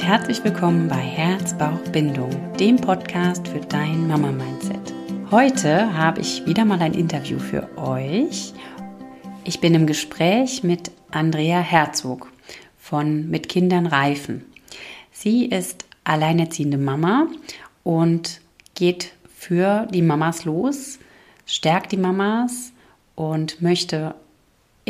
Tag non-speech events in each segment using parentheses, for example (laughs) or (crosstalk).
Und herzlich willkommen bei Herz, Bauch, Bindung, dem Podcast für dein Mama-Mindset. Heute habe ich wieder mal ein Interview für euch. Ich bin im Gespräch mit Andrea Herzog von Mit Kindern reifen. Sie ist alleinerziehende Mama und geht für die Mamas los, stärkt die Mamas und möchte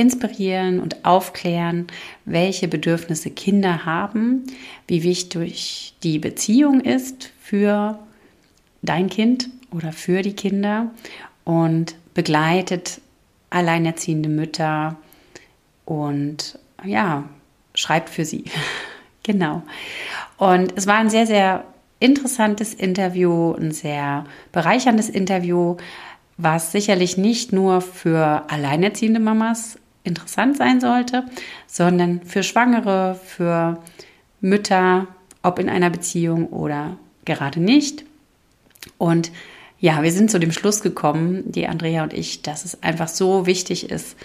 inspirieren und aufklären, welche Bedürfnisse Kinder haben, wie wichtig die Beziehung ist für dein Kind oder für die Kinder und begleitet alleinerziehende Mütter und ja, schreibt für sie. (laughs) genau. Und es war ein sehr, sehr interessantes Interview, ein sehr bereicherndes Interview, was sicherlich nicht nur für alleinerziehende Mamas interessant sein sollte, sondern für Schwangere, für Mütter, ob in einer Beziehung oder gerade nicht. Und ja, wir sind zu dem Schluss gekommen, die Andrea und ich, dass es einfach so wichtig ist,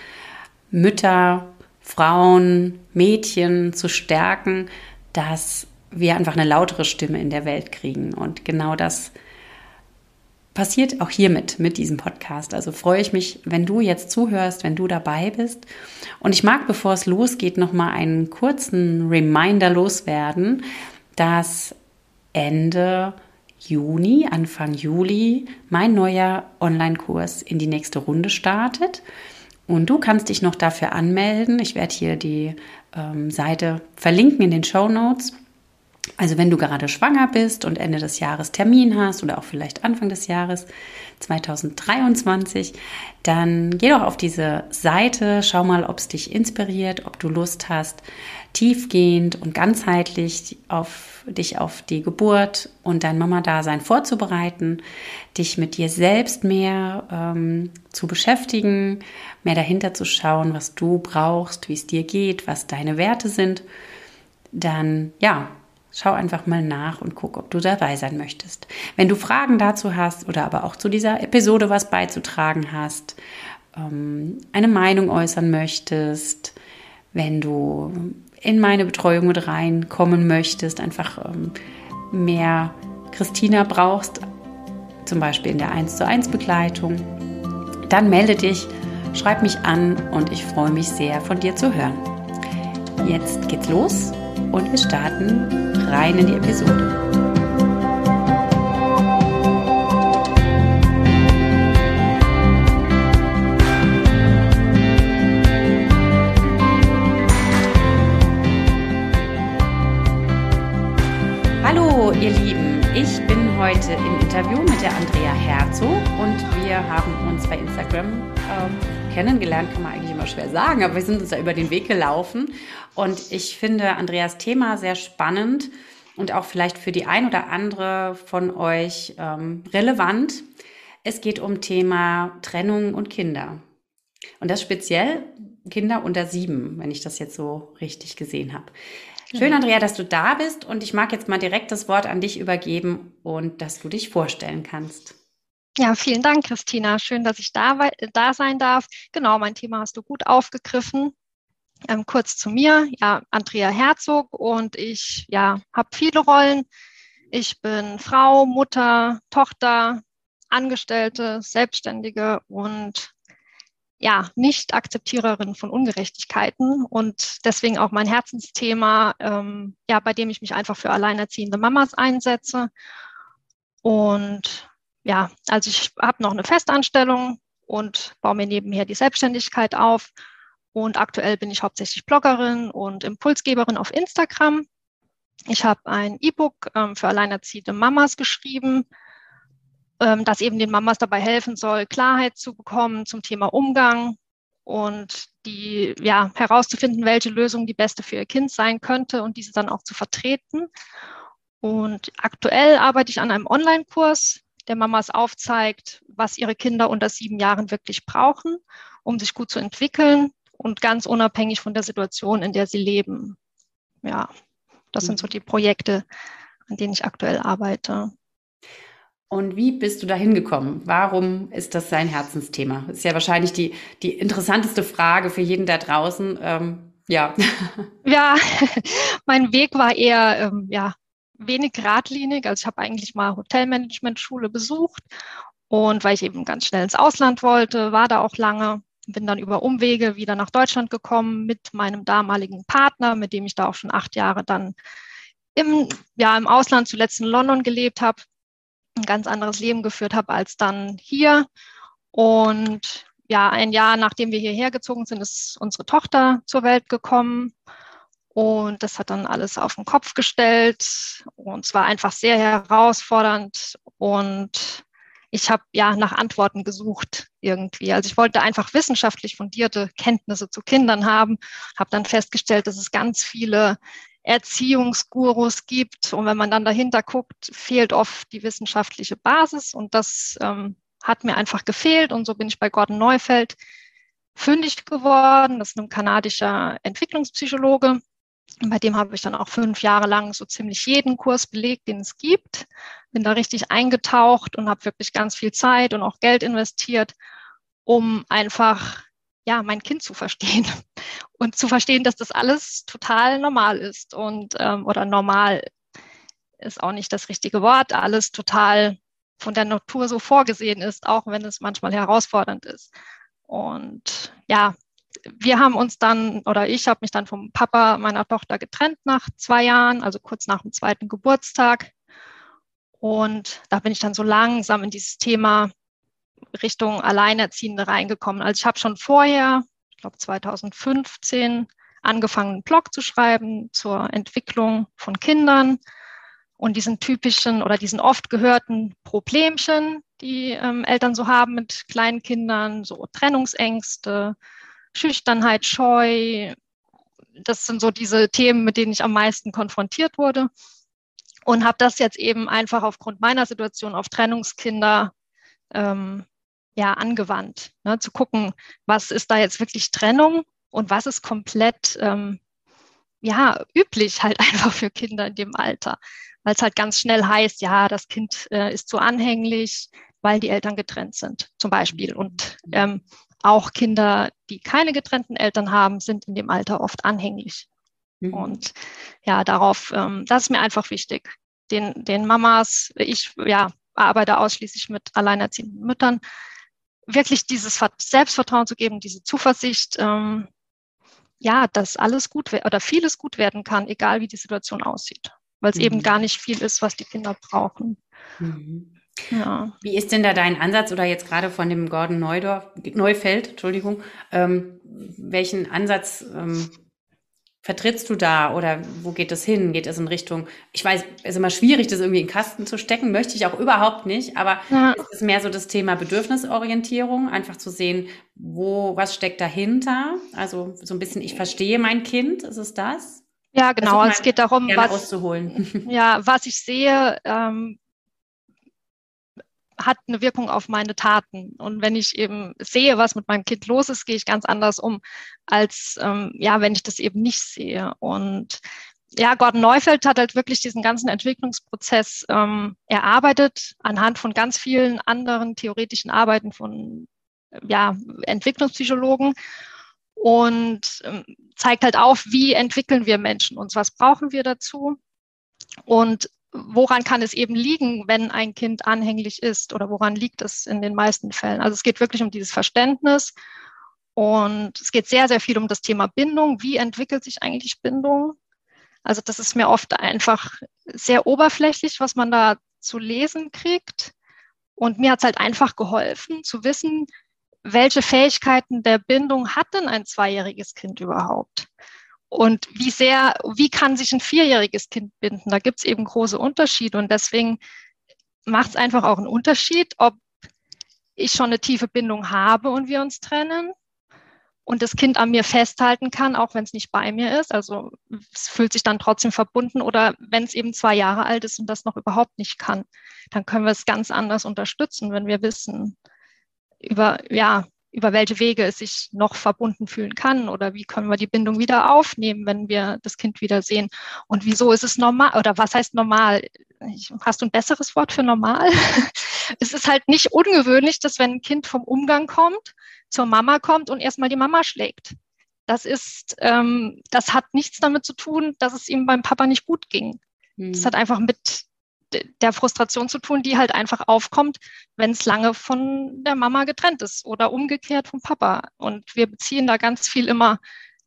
Mütter, Frauen, Mädchen zu stärken, dass wir einfach eine lautere Stimme in der Welt kriegen. Und genau das passiert auch hiermit, mit diesem Podcast. Also freue ich mich, wenn du jetzt zuhörst, wenn du dabei bist. Und ich mag, bevor es losgeht, noch mal einen kurzen Reminder loswerden, dass Ende Juni, Anfang Juli, mein neuer Online-Kurs in die nächste Runde startet. Und du kannst dich noch dafür anmelden. Ich werde hier die ähm, Seite verlinken in den Show Notes. Also wenn du gerade schwanger bist und Ende des Jahres Termin hast oder auch vielleicht Anfang des Jahres 2023, dann geh doch auf diese Seite, schau mal, ob es dich inspiriert, ob du Lust hast, tiefgehend und ganzheitlich auf dich auf die Geburt und dein Mama-Dasein vorzubereiten, dich mit dir selbst mehr ähm, zu beschäftigen, mehr dahinter zu schauen, was du brauchst, wie es dir geht, was deine Werte sind, dann ja, Schau einfach mal nach und guck, ob du dabei sein möchtest. Wenn du Fragen dazu hast oder aber auch zu dieser Episode was beizutragen hast, ähm, eine Meinung äußern möchtest, wenn du in meine Betreuung mit reinkommen möchtest, einfach ähm, mehr Christina brauchst, zum Beispiel in der 1 zu 1 Begleitung, dann melde dich, schreib mich an und ich freue mich sehr, von dir zu hören. Jetzt geht's los und wir starten rein in die Episode. Hallo ihr Lieben, ich bin heute im Interview mit der Andrea Herzog und wir haben uns bei Instagram ähm, kennengelernt, kann man eigentlich immer schwer sagen, aber wir sind uns da über den Weg gelaufen und ich finde Andreas Thema sehr spannend und auch vielleicht für die ein oder andere von euch ähm, relevant. Es geht um Thema Trennung und Kinder. Und das speziell Kinder unter sieben, wenn ich das jetzt so richtig gesehen habe. Schön, genau. Andrea, dass du da bist und ich mag jetzt mal direkt das Wort an dich übergeben und dass du dich vorstellen kannst. Ja, vielen Dank, Christina. Schön, dass ich da, da sein darf. Genau, mein Thema hast du gut aufgegriffen. Ähm, kurz zu mir, ja, Andrea Herzog und ich ja, habe viele Rollen. Ich bin Frau, Mutter, Tochter, Angestellte, Selbstständige und ja, Nicht-Akzeptiererin von Ungerechtigkeiten und deswegen auch mein Herzensthema, ähm, ja, bei dem ich mich einfach für alleinerziehende Mamas einsetze. Und ja, also ich habe noch eine Festanstellung und baue mir nebenher die Selbstständigkeit auf und aktuell bin ich hauptsächlich Bloggerin und Impulsgeberin auf Instagram. Ich habe ein E-Book ähm, für alleinerziehende Mamas geschrieben, ähm, das eben den Mamas dabei helfen soll, Klarheit zu bekommen zum Thema Umgang und die ja herauszufinden, welche Lösung die beste für ihr Kind sein könnte und diese dann auch zu vertreten. Und aktuell arbeite ich an einem Online-Kurs, der Mamas aufzeigt, was ihre Kinder unter sieben Jahren wirklich brauchen, um sich gut zu entwickeln und ganz unabhängig von der Situation, in der sie leben. Ja, das sind so die Projekte, an denen ich aktuell arbeite. Und wie bist du da hingekommen? Warum ist das sein Herzensthema? Das ist ja wahrscheinlich die, die interessanteste Frage für jeden da draußen. Ähm, Ja. (laughs) ja, (laughs) mein Weg war eher ähm, ja, wenig geradlinig. Also ich habe eigentlich mal Hotelmanagement-Schule besucht und weil ich eben ganz schnell ins Ausland wollte, war da auch lange, bin dann über Umwege wieder nach Deutschland gekommen mit meinem damaligen Partner, mit dem ich da auch schon acht Jahre dann im, ja, im Ausland, zuletzt in London gelebt habe, ein ganz anderes Leben geführt habe als dann hier. Und ja, ein Jahr nachdem wir hierher gezogen sind, ist unsere Tochter zur Welt gekommen. Und das hat dann alles auf den Kopf gestellt. Und es war einfach sehr herausfordernd. Und ich habe ja nach Antworten gesucht irgendwie. Also ich wollte einfach wissenschaftlich fundierte Kenntnisse zu Kindern haben, habe dann festgestellt, dass es ganz viele Erziehungsgurus gibt. Und wenn man dann dahinter guckt, fehlt oft die wissenschaftliche Basis. Und das ähm, hat mir einfach gefehlt. Und so bin ich bei Gordon Neufeld fündig geworden. Das ist ein kanadischer Entwicklungspsychologe. Bei dem habe ich dann auch fünf Jahre lang so ziemlich jeden Kurs belegt, den es gibt. Bin da richtig eingetaucht und habe wirklich ganz viel Zeit und auch Geld investiert, um einfach ja mein Kind zu verstehen (laughs) und zu verstehen, dass das alles total normal ist und ähm, oder normal ist auch nicht das richtige Wort, alles total von der Natur so vorgesehen ist, auch wenn es manchmal herausfordernd ist. Und ja, wir haben uns dann, oder ich habe mich dann vom Papa meiner Tochter getrennt nach zwei Jahren, also kurz nach dem zweiten Geburtstag. Und da bin ich dann so langsam in dieses Thema Richtung Alleinerziehende reingekommen. Also ich habe schon vorher, ich glaube 2015, angefangen, einen Blog zu schreiben zur Entwicklung von Kindern und diesen typischen oder diesen oft gehörten Problemchen, die ähm, Eltern so haben mit kleinen Kindern, so Trennungsängste, Schüchternheit, Scheu. Das sind so diese Themen, mit denen ich am meisten konfrontiert wurde. Und habe das jetzt eben einfach aufgrund meiner Situation auf Trennungskinder ähm, ja, angewandt. Ne, zu gucken, was ist da jetzt wirklich Trennung und was ist komplett ähm, ja, üblich halt (laughs) einfach für Kinder in dem Alter. Weil es halt ganz schnell heißt, ja, das Kind äh, ist zu anhänglich, weil die Eltern getrennt sind, zum Beispiel. Und ähm, auch Kinder, die keine getrennten Eltern haben, sind in dem Alter oft anhänglich. Mhm. Und ja, darauf, ähm, das ist mir einfach wichtig. Den, den Mamas, ich ja, arbeite ausschließlich mit alleinerziehenden Müttern, wirklich dieses Selbstvertrauen zu geben, diese Zuversicht, ähm, ja, dass alles gut oder vieles gut werden kann, egal wie die Situation aussieht, weil es mhm. eben gar nicht viel ist, was die Kinder brauchen. Mhm. Ja. Wie ist denn da dein Ansatz oder jetzt gerade von dem Gordon Neudorf, Neufeld, Entschuldigung, ähm, welchen Ansatz ähm, vertrittst du da oder wo geht es hin? Geht es in Richtung, ich weiß, es ist immer schwierig, das irgendwie in Kasten zu stecken, möchte ich auch überhaupt nicht, aber ja. es ist mehr so das Thema Bedürfnisorientierung, einfach zu sehen, wo, was steckt dahinter? Also so ein bisschen, ich verstehe mein Kind, ist es das? Ja, genau. Also es geht darum, was, (laughs) ja, was ich sehe, ähm, hat eine Wirkung auf meine Taten. Und wenn ich eben sehe, was mit meinem Kind los ist, gehe ich ganz anders um, als ähm, ja, wenn ich das eben nicht sehe. Und ja, Gordon Neufeld hat halt wirklich diesen ganzen Entwicklungsprozess ähm, erarbeitet anhand von ganz vielen anderen theoretischen Arbeiten von ja, Entwicklungspsychologen und ähm, zeigt halt auf, wie entwickeln wir Menschen uns, was brauchen wir dazu. Und woran kann es eben liegen, wenn ein Kind anhänglich ist oder woran liegt es in den meisten Fällen? Also es geht wirklich um dieses Verständnis und es geht sehr, sehr viel um das Thema Bindung. Wie entwickelt sich eigentlich Bindung? Also das ist mir oft einfach sehr oberflächlich, was man da zu lesen kriegt. Und mir hat es halt einfach geholfen zu wissen, welche Fähigkeiten der Bindung hat denn ein zweijähriges Kind überhaupt? Und wie sehr, wie kann sich ein vierjähriges Kind binden? Da gibt es eben große Unterschiede und deswegen macht es einfach auch einen Unterschied, ob ich schon eine tiefe Bindung habe und wir uns trennen und das Kind an mir festhalten kann, auch wenn es nicht bei mir ist. Also es fühlt sich dann trotzdem verbunden oder wenn es eben zwei Jahre alt ist und das noch überhaupt nicht kann, dann können wir es ganz anders unterstützen, wenn wir wissen über, ja, über welche Wege es sich noch verbunden fühlen kann oder wie können wir die Bindung wieder aufnehmen, wenn wir das Kind wiedersehen. Und wieso ist es normal oder was heißt normal? Hast du ein besseres Wort für normal? (laughs) es ist halt nicht ungewöhnlich, dass wenn ein Kind vom Umgang kommt, zur Mama kommt und erstmal die Mama schlägt. das ist, ähm, das hat nichts damit zu tun, dass es ihm beim Papa nicht gut ging. Das hat einfach mit der Frustration zu tun, die halt einfach aufkommt, wenn es lange von der Mama getrennt ist oder umgekehrt vom Papa. Und wir beziehen da ganz viel immer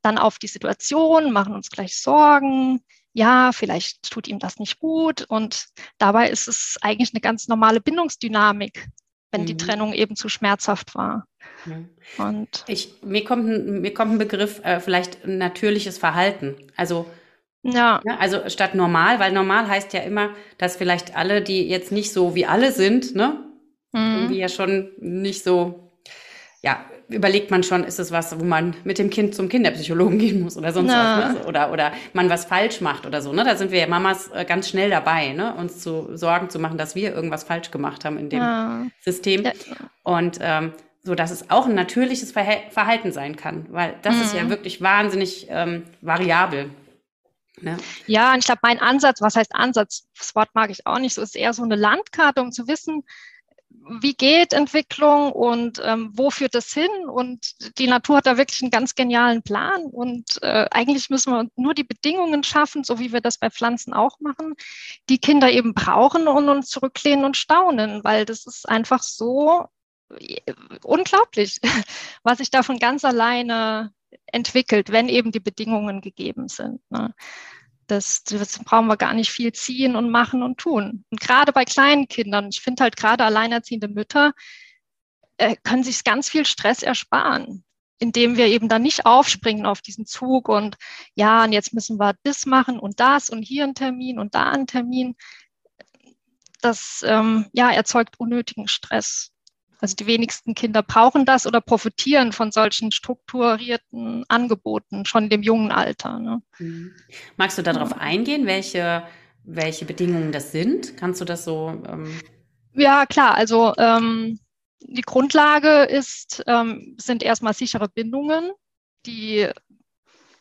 dann auf die Situation, machen uns gleich Sorgen. Ja, vielleicht tut ihm das nicht gut. Und dabei ist es eigentlich eine ganz normale Bindungsdynamik, wenn mhm. die Trennung eben zu schmerzhaft war. Ja. Und ich, mir, kommt ein, mir kommt ein Begriff, äh, vielleicht natürliches Verhalten. Also ja. ja. Also statt normal, weil normal heißt ja immer, dass vielleicht alle, die jetzt nicht so wie alle sind, ne, mhm. irgendwie ja schon nicht so, ja, überlegt man schon, ist es was, wo man mit dem Kind zum Kinderpsychologen (laughs) gehen muss oder sonst ja. was, ne? oder, oder man was falsch macht oder so, ne? Da sind wir ja Mamas äh, ganz schnell dabei, ne? Uns zu Sorgen zu machen, dass wir irgendwas falsch gemacht haben in dem ja. System. Ja. Und ähm, so, dass es auch ein natürliches Verhalten sein kann, weil das mhm. ist ja mhm. wirklich wahnsinnig ähm, variabel. Ne? Ja, und ich glaube, mein Ansatz, was heißt Ansatz? Das Wort mag ich auch nicht so, ist eher so eine Landkarte, um zu wissen, wie geht Entwicklung und ähm, wo führt das hin? Und die Natur hat da wirklich einen ganz genialen Plan. Und äh, eigentlich müssen wir nur die Bedingungen schaffen, so wie wir das bei Pflanzen auch machen, die Kinder eben brauchen und uns zurücklehnen und staunen, weil das ist einfach so äh, unglaublich, (laughs) was sich davon ganz alleine entwickelt, wenn eben die Bedingungen gegeben sind. Ne? Das, das brauchen wir gar nicht viel ziehen und machen und tun. Und gerade bei kleinen Kindern, ich finde halt gerade alleinerziehende Mütter, äh, können sich ganz viel Stress ersparen, indem wir eben dann nicht aufspringen auf diesen Zug und ja, und jetzt müssen wir das machen und das und hier ein Termin und da ein Termin. Das ähm, ja, erzeugt unnötigen Stress. Also die wenigsten Kinder brauchen das oder profitieren von solchen strukturierten Angeboten schon in dem jungen Alter. Ne? Mhm. Magst du darauf eingehen, welche, welche Bedingungen das sind? Kannst du das so? Ähm ja, klar. Also ähm, die Grundlage ist, ähm, sind erstmal sichere Bindungen, die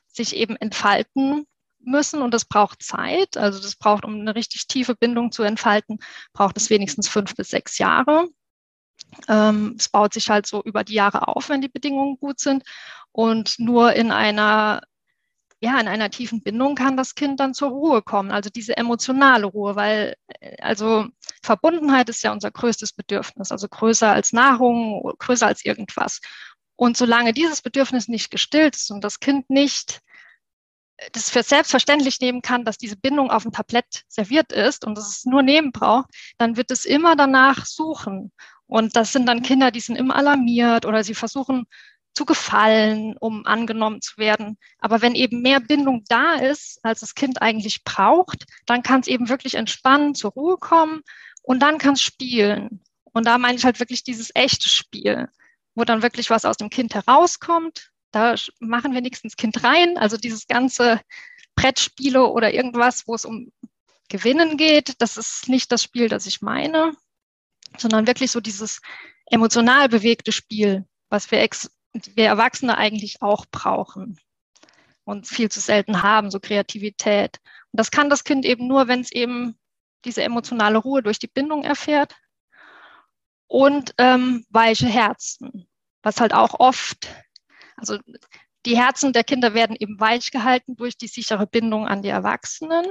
sich eben entfalten müssen und das braucht Zeit. Also das braucht, um eine richtig tiefe Bindung zu entfalten, braucht es wenigstens fünf bis sechs Jahre. Ähm, es baut sich halt so über die Jahre auf, wenn die Bedingungen gut sind. Und nur in einer, ja, in einer tiefen Bindung kann das Kind dann zur Ruhe kommen, also diese emotionale Ruhe, weil äh, also Verbundenheit ist ja unser größtes Bedürfnis, also größer als Nahrung, größer als irgendwas. Und solange dieses Bedürfnis nicht gestillt ist und das Kind nicht das für selbstverständlich nehmen kann, dass diese Bindung auf dem Tablett serviert ist und dass es nur nehmen braucht, dann wird es immer danach suchen. Und das sind dann Kinder, die sind immer alarmiert oder sie versuchen zu gefallen, um angenommen zu werden. Aber wenn eben mehr Bindung da ist, als das Kind eigentlich braucht, dann kann es eben wirklich entspannen, zur Ruhe kommen und dann kann es spielen. Und da meine ich halt wirklich dieses echte Spiel, wo dann wirklich was aus dem Kind herauskommt. Da machen wir nichts ins Kind rein. Also dieses ganze Brettspiele oder irgendwas, wo es um Gewinnen geht, das ist nicht das Spiel, das ich meine sondern wirklich so dieses emotional bewegte Spiel, was wir, Ex wir Erwachsene eigentlich auch brauchen und viel zu selten haben, so Kreativität. Und das kann das Kind eben nur, wenn es eben diese emotionale Ruhe durch die Bindung erfährt und ähm, weiche Herzen, was halt auch oft, also die Herzen der Kinder werden eben weich gehalten durch die sichere Bindung an die Erwachsenen.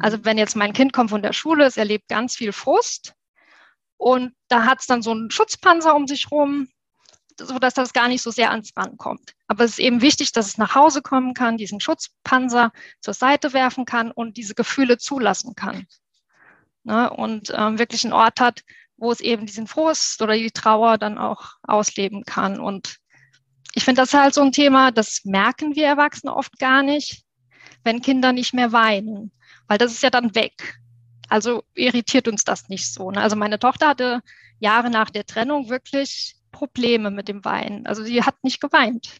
Also mhm. wenn jetzt mein Kind kommt von der Schule, es erlebt ganz viel Frust, und da hat es dann so einen Schutzpanzer um sich rum, sodass das gar nicht so sehr ans rankommt. Aber es ist eben wichtig, dass es nach Hause kommen kann, diesen Schutzpanzer zur Seite werfen kann und diese Gefühle zulassen kann. Ne? Und ähm, wirklich einen Ort hat, wo es eben diesen Frust oder die Trauer dann auch ausleben kann. Und ich finde das halt so ein Thema, das merken wir Erwachsene oft gar nicht, wenn Kinder nicht mehr weinen, weil das ist ja dann weg. Also irritiert uns das nicht so. Ne? Also meine Tochter hatte Jahre nach der Trennung wirklich Probleme mit dem Weinen. Also sie hat nicht geweint.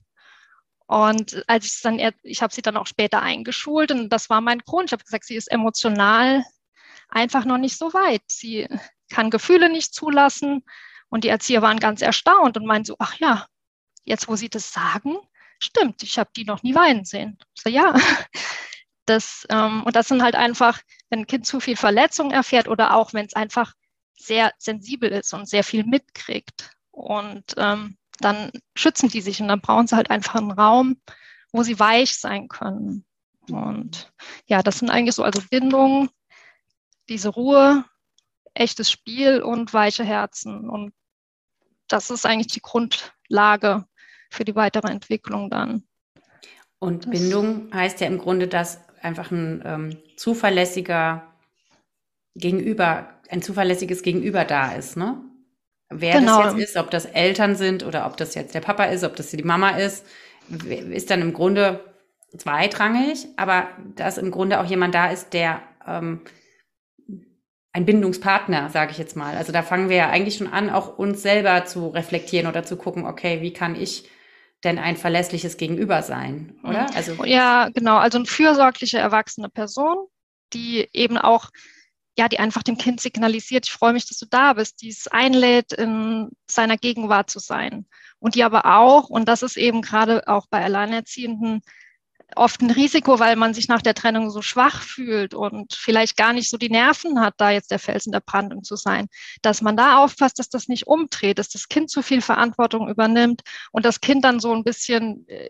Und als ich dann, ich habe sie dann auch später eingeschult und das war mein Grund. Ich habe gesagt, sie ist emotional einfach noch nicht so weit. Sie kann Gefühle nicht zulassen. Und die Erzieher waren ganz erstaunt und meinen so, ach ja, jetzt wo Sie das sagen, stimmt, ich habe die noch nie weinen sehen. Ich so, ja, das, ähm, und das sind halt einfach, wenn ein Kind zu viel Verletzung erfährt oder auch wenn es einfach sehr sensibel ist und sehr viel mitkriegt. Und ähm, dann schützen die sich und dann brauchen sie halt einfach einen Raum, wo sie weich sein können. Und ja, das sind eigentlich so, also Bindung, diese Ruhe, echtes Spiel und weiche Herzen. Und das ist eigentlich die Grundlage für die weitere Entwicklung dann. Und das Bindung heißt ja im Grunde, dass einfach ein ähm, zuverlässiger Gegenüber, ein zuverlässiges Gegenüber da ist, ne? Wer genau. das jetzt ist, ob das Eltern sind oder ob das jetzt der Papa ist, ob das die Mama ist, ist dann im Grunde zweitrangig, aber dass im Grunde auch jemand da ist, der ähm, ein Bindungspartner, sage ich jetzt mal. Also da fangen wir ja eigentlich schon an, auch uns selber zu reflektieren oder zu gucken, okay, wie kann ich denn ein verlässliches Gegenüber sein, oder? Mhm. Also ja, genau. Also eine fürsorgliche erwachsene Person, die eben auch, ja, die einfach dem Kind signalisiert, ich freue mich, dass du da bist, die es einlädt, in seiner Gegenwart zu sein. Und die aber auch, und das ist eben gerade auch bei Alleinerziehenden oft ein Risiko, weil man sich nach der Trennung so schwach fühlt und vielleicht gar nicht so die Nerven hat, da jetzt der Felsen der Brandung zu sein, dass man da aufpasst, dass das nicht umdreht, dass das Kind zu viel Verantwortung übernimmt und das Kind dann so ein bisschen, äh,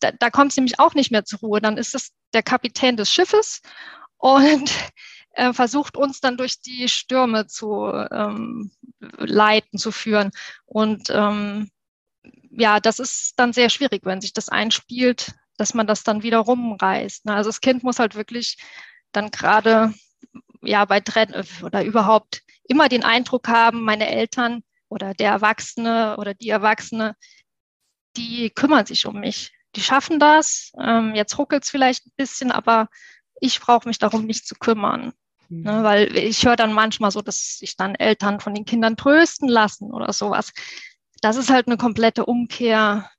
da, da kommt es nämlich auch nicht mehr zur Ruhe. Dann ist es der Kapitän des Schiffes und äh, (laughs) versucht uns dann durch die Stürme zu ähm, leiten, zu führen. Und ähm, ja, das ist dann sehr schwierig, wenn sich das einspielt dass man das dann wieder rumreißt. Ne? Also das Kind muss halt wirklich dann gerade ja bei Trennen oder überhaupt immer den Eindruck haben, meine Eltern oder der Erwachsene oder die Erwachsene, die kümmern sich um mich. Die schaffen das. Ähm, jetzt ruckelt es vielleicht ein bisschen, aber ich brauche mich darum nicht zu kümmern. Mhm. Ne, weil ich höre dann manchmal so, dass sich dann Eltern von den Kindern trösten lassen oder sowas. Das ist halt eine komplette Umkehr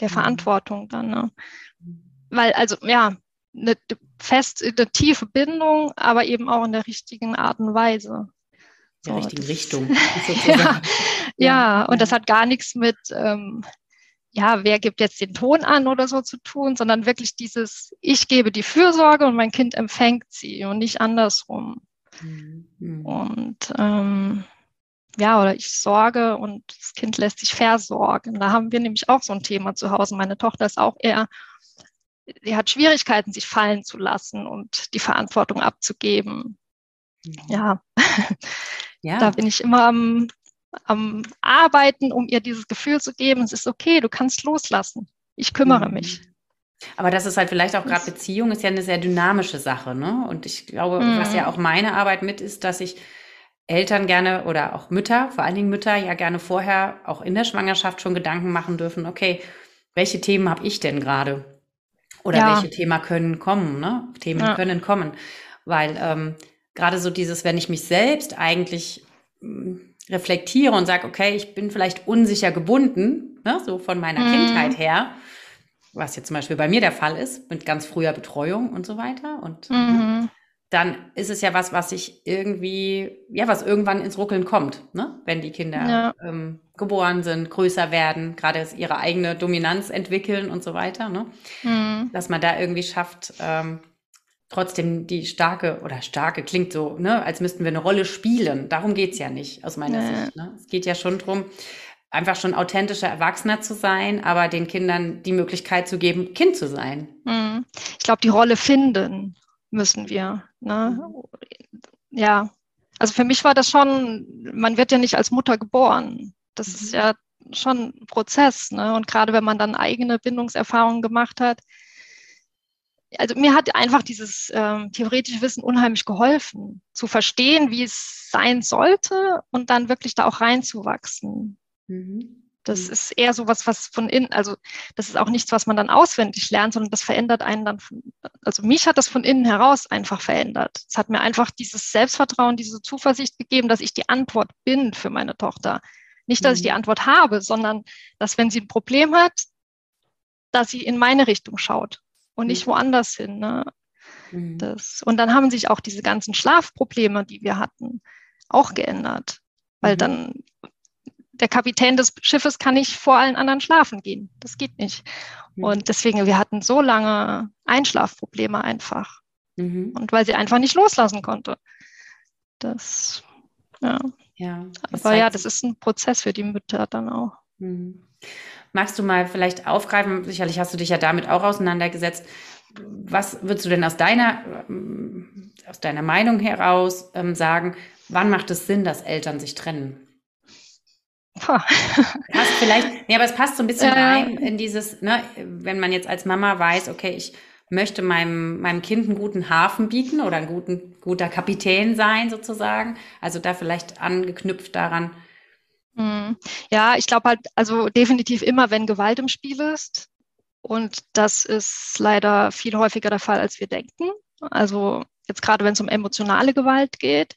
der mhm. Verantwortung dann. Ne? weil also ja, eine fest, eine tiefe Bindung, aber eben auch in der richtigen Art und Weise. In der richtigen Richtung. (laughs) ja, ja, ja, und das hat gar nichts mit, ähm, ja, wer gibt jetzt den Ton an oder so zu tun, sondern wirklich dieses, ich gebe die Fürsorge und mein Kind empfängt sie und nicht andersrum. Mhm. Und ähm, ja, oder ich sorge und das Kind lässt sich versorgen. Da haben wir nämlich auch so ein Thema zu Hause. Meine Tochter ist auch eher sie hat Schwierigkeiten, sich fallen zu lassen und die Verantwortung abzugeben. Mhm. Ja. ja, da bin ich immer am, am Arbeiten, um ihr dieses Gefühl zu geben, es ist okay, du kannst loslassen. Ich kümmere mhm. mich. Aber das ist halt vielleicht auch gerade Beziehung, ist ja eine sehr dynamische Sache, ne? Und ich glaube, mhm. was ja mhm. auch meine Arbeit mit ist, dass ich Eltern gerne oder auch Mütter, vor allen Dingen Mütter, ja gerne vorher auch in der Schwangerschaft schon Gedanken machen dürfen, okay, welche Themen habe ich denn gerade? Oder ja. welche Themen können kommen, ne? Themen ja. können kommen. Weil ähm, gerade so dieses, wenn ich mich selbst eigentlich mh, hm, reflektiere und sage, okay, ich bin vielleicht unsicher gebunden, ne? so von meiner mhm. Kindheit her, was jetzt zum Beispiel bei mir der Fall ist, mit ganz früher Betreuung und so weiter. Und mhm dann ist es ja was, was sich irgendwie, ja, was irgendwann ins Ruckeln kommt, ne? wenn die Kinder ja. ähm, geboren sind, größer werden, gerade ihre eigene Dominanz entwickeln und so weiter, ne? Mhm. dass man da irgendwie schafft, ähm, trotzdem die starke oder starke klingt so, ne, als müssten wir eine Rolle spielen. Darum geht's ja nicht aus meiner ja. Sicht. Ne? Es geht ja schon drum, einfach schon authentischer Erwachsener zu sein, aber den Kindern die Möglichkeit zu geben, Kind zu sein. Mhm. Ich glaube, die Rolle finden müssen wir. Ne? Ja, also für mich war das schon, man wird ja nicht als Mutter geboren. Das ist mhm. ja schon ein Prozess. Ne? Und gerade wenn man dann eigene Bindungserfahrungen gemacht hat, also mir hat einfach dieses ähm, theoretische Wissen unheimlich geholfen, zu verstehen, wie es sein sollte und dann wirklich da auch reinzuwachsen. Mhm. Das mhm. ist eher so was, was von innen, also das ist auch nichts, was man dann auswendig lernt, sondern das verändert einen dann, von, also mich hat das von innen heraus einfach verändert. Es hat mir einfach dieses Selbstvertrauen, diese Zuversicht gegeben, dass ich die Antwort bin für meine Tochter. Nicht, dass ich die mhm. Antwort habe, sondern dass wenn sie ein Problem hat, dass sie in meine Richtung schaut und nicht mhm. woanders hin. Ne? Das, und dann haben sich auch diese ganzen Schlafprobleme, die wir hatten, auch geändert. Weil dann der Kapitän des Schiffes kann nicht vor allen anderen schlafen gehen. Das geht nicht. Mhm. Und deswegen, wir hatten so lange Einschlafprobleme einfach. Mhm. Und weil sie einfach nicht loslassen konnte. Das, ja. Ja. Aber ja, das ist ein Prozess für die Mütter dann auch. Mhm. Magst du mal vielleicht aufgreifen, sicherlich hast du dich ja damit auch auseinandergesetzt, was würdest du denn aus deiner, aus deiner Meinung heraus ähm, sagen, wann macht es Sinn, dass Eltern sich trennen? (laughs) Passt vielleicht, nee, aber es passt so ein bisschen äh, rein in dieses, ne, wenn man jetzt als Mama weiß, okay, ich möchte meinem, meinem Kind einen guten Hafen bieten oder ein guten, guter Kapitän sein sozusagen. Also da vielleicht angeknüpft daran. Hm. Ja, ich glaube halt, also definitiv immer, wenn Gewalt im Spiel ist. Und das ist leider viel häufiger der Fall, als wir denken. Also jetzt gerade, wenn es um emotionale Gewalt geht.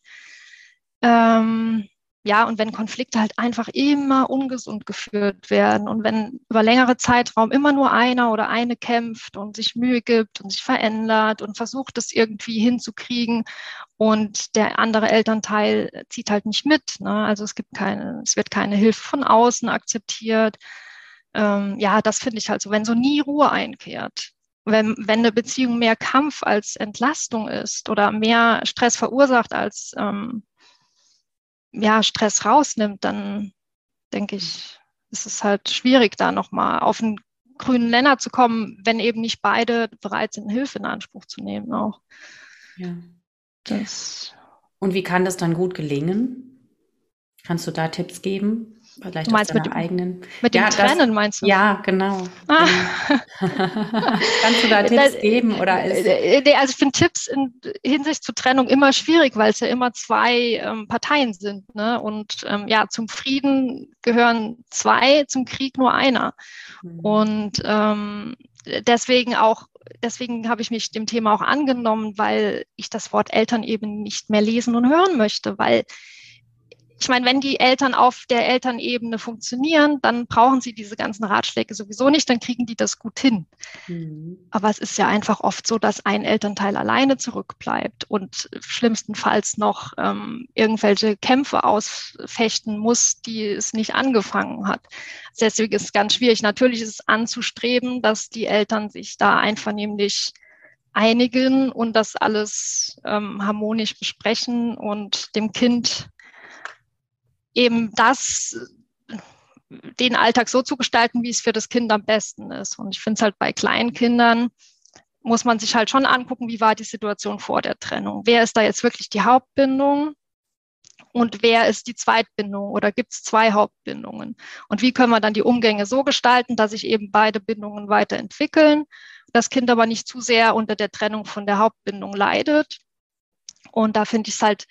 Ähm, ja, und wenn Konflikte halt einfach immer ungesund geführt werden und wenn über längere Zeitraum immer nur einer oder eine kämpft und sich Mühe gibt und sich verändert und versucht, es irgendwie hinzukriegen und der andere Elternteil zieht halt nicht mit. Ne? Also es gibt keine, es wird keine Hilfe von außen akzeptiert. Ähm, ja, das finde ich halt so, wenn so nie Ruhe einkehrt. Wenn, wenn eine Beziehung mehr Kampf als Entlastung ist oder mehr Stress verursacht als ähm, ja, Stress rausnimmt, dann denke ich, ist es halt schwierig, da nochmal auf einen grünen Nenner zu kommen, wenn eben nicht beide bereit sind, Hilfe in Anspruch zu nehmen auch. Ja. Das. Und wie kann das dann gut gelingen? Kannst du da Tipps geben? Vielleicht du meinst mit dem, eigenen. Mit dem ja, Trennen das, meinst du? Ja, genau. Ah. (laughs) Kannst du da Tipps das, geben oder ist? Äh, äh, also ich finde Tipps in Hinsicht zur Trennung immer schwierig, weil es ja immer zwei ähm, Parteien sind. Ne? Und ähm, ja, zum Frieden gehören zwei, zum Krieg nur einer. Mhm. Und ähm, deswegen auch deswegen habe ich mich dem Thema auch angenommen, weil ich das Wort Eltern eben nicht mehr lesen und hören möchte, weil ich meine, wenn die Eltern auf der Elternebene funktionieren, dann brauchen sie diese ganzen Ratschläge sowieso nicht, dann kriegen die das gut hin. Mhm. Aber es ist ja einfach oft so, dass ein Elternteil alleine zurückbleibt und schlimmstenfalls noch ähm, irgendwelche Kämpfe ausfechten muss, die es nicht angefangen hat. Deswegen ist es ganz schwierig. Natürlich ist es anzustreben, dass die Eltern sich da einvernehmlich einigen und das alles ähm, harmonisch besprechen und dem Kind eben das, den Alltag so zu gestalten, wie es für das Kind am besten ist. Und ich finde es halt bei kleinen Kindern, muss man sich halt schon angucken, wie war die Situation vor der Trennung. Wer ist da jetzt wirklich die Hauptbindung? Und wer ist die Zweitbindung oder gibt es zwei Hauptbindungen? Und wie können wir dann die Umgänge so gestalten, dass sich eben beide Bindungen weiterentwickeln, das Kind aber nicht zu sehr unter der Trennung von der Hauptbindung leidet? Und da finde ich es halt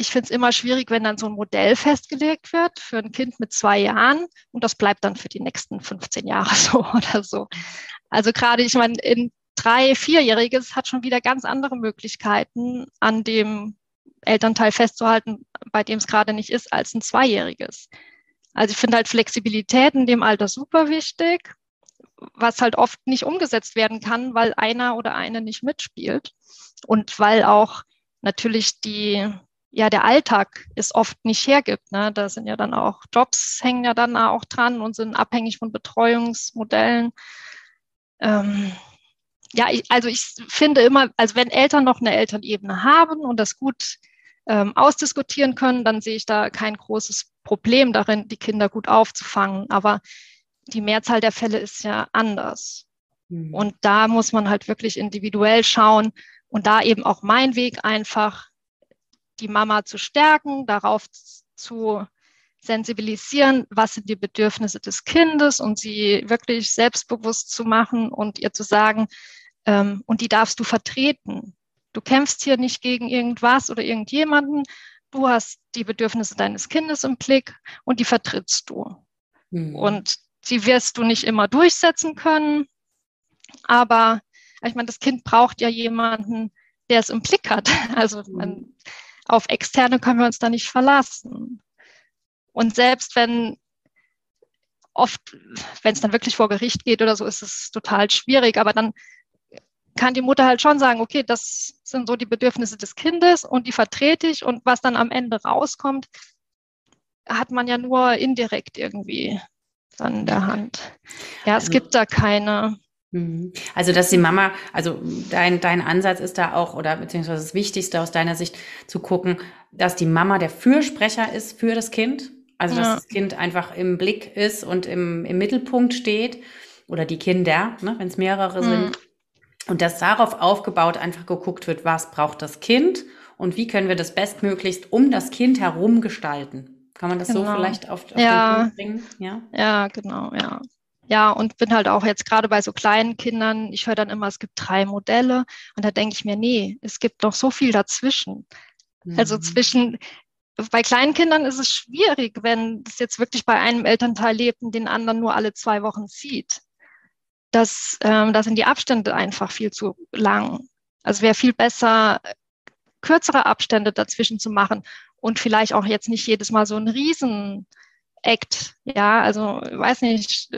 ich finde es immer schwierig, wenn dann so ein Modell festgelegt wird für ein Kind mit zwei Jahren und das bleibt dann für die nächsten 15 Jahre (laughs) so oder so. Also gerade, ich meine, in drei, vierjähriges hat schon wieder ganz andere Möglichkeiten, an dem Elternteil festzuhalten, bei dem es gerade nicht ist, als ein zweijähriges. Also ich finde halt Flexibilität in dem Alter super wichtig, was halt oft nicht umgesetzt werden kann, weil einer oder eine nicht mitspielt und weil auch natürlich die ja der Alltag es oft nicht hergibt. Ne? Da sind ja dann auch Jobs hängen ja dann auch dran und sind abhängig von Betreuungsmodellen. Ähm, ja, ich, also ich finde immer, also wenn Eltern noch eine Elternebene haben und das gut ähm, ausdiskutieren können, dann sehe ich da kein großes Problem darin, die Kinder gut aufzufangen. Aber die Mehrzahl der Fälle ist ja anders. Mhm. Und da muss man halt wirklich individuell schauen und da eben auch mein Weg einfach die Mama zu stärken, darauf zu sensibilisieren, was sind die Bedürfnisse des Kindes und sie wirklich selbstbewusst zu machen und ihr zu sagen, ähm, und die darfst du vertreten. Du kämpfst hier nicht gegen irgendwas oder irgendjemanden. Du hast die Bedürfnisse deines Kindes im Blick und die vertrittst du. Mhm. Und die wirst du nicht immer durchsetzen können. Aber ich meine, das Kind braucht ja jemanden, der es im Blick hat. (laughs) Also man, mhm auf externe können wir uns da nicht verlassen. Und selbst wenn oft, wenn es dann wirklich vor Gericht geht oder so, ist es total schwierig. Aber dann kann die Mutter halt schon sagen, okay, das sind so die Bedürfnisse des Kindes und die vertrete ich. Und was dann am Ende rauskommt, hat man ja nur indirekt irgendwie dann in der Hand. Ja, es also, gibt da keine. Also, dass die Mama, also dein, dein Ansatz ist da auch, oder beziehungsweise das Wichtigste aus deiner Sicht zu gucken, dass die Mama der Fürsprecher ist für das Kind. Also, dass ja. das Kind einfach im Blick ist und im, im Mittelpunkt steht oder die Kinder, ne, wenn es mehrere mhm. sind. Und dass darauf aufgebaut einfach geguckt wird, was braucht das Kind und wie können wir das bestmöglichst um das Kind herum gestalten. Kann man das genau. so vielleicht auf, auf ja. den Punkt bringen? Ja? ja, genau, ja. Ja, und bin halt auch jetzt gerade bei so kleinen Kindern, ich höre dann immer, es gibt drei Modelle und da denke ich mir, nee, es gibt noch so viel dazwischen. Also mhm. Also zwischen, bei kleinen Kindern ist es schwierig, wenn es jetzt wirklich bei einem Elternteil lebt und den anderen nur alle zwei Wochen sieht. Das, ähm, da sind die Abstände einfach viel zu lang. Also wäre viel besser, kürzere Abstände dazwischen zu machen und vielleicht auch jetzt nicht jedes Mal so ein Riesen Act. Ja, also weiß nicht,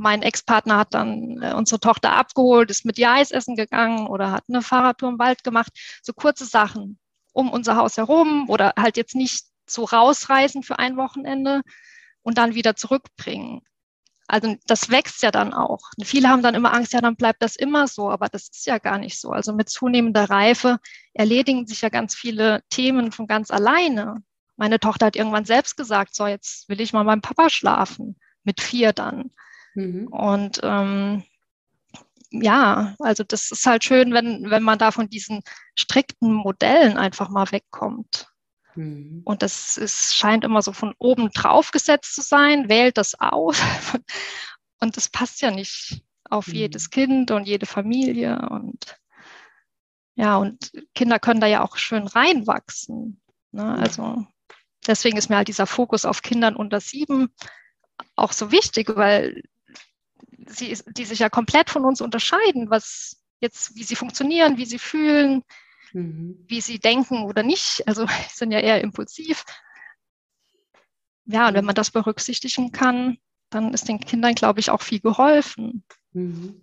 mein Ex-Partner hat dann äh, unsere Tochter abgeholt, ist mit ihr Eis essen gegangen oder hat eine Fahrradtour im Wald gemacht. So kurze Sachen um unser Haus herum oder halt jetzt nicht so rausreisen für ein Wochenende und dann wieder zurückbringen. Also das wächst ja dann auch. Viele haben dann immer Angst, ja, dann bleibt das immer so, aber das ist ja gar nicht so. Also mit zunehmender Reife erledigen sich ja ganz viele Themen von ganz alleine. Meine Tochter hat irgendwann selbst gesagt, so jetzt will ich mal beim Papa schlafen, mit vier dann. Mhm. Und ähm, ja, also das ist halt schön, wenn, wenn man da von diesen strikten Modellen einfach mal wegkommt. Mhm. Und das ist, scheint immer so von oben drauf gesetzt zu sein, wählt das aus. (laughs) Und das passt ja nicht auf mhm. jedes Kind und jede Familie. Und ja, und Kinder können da ja auch schön reinwachsen. Ne? Also deswegen ist mir halt dieser Fokus auf Kindern unter sieben auch so wichtig, weil sie, die sich ja komplett von uns unterscheiden, was jetzt, wie sie funktionieren, wie sie fühlen, mhm. wie sie denken oder nicht. Also (laughs) sind ja eher impulsiv. Ja, und wenn man das berücksichtigen kann, dann ist den Kindern, glaube ich, auch viel geholfen. Mhm.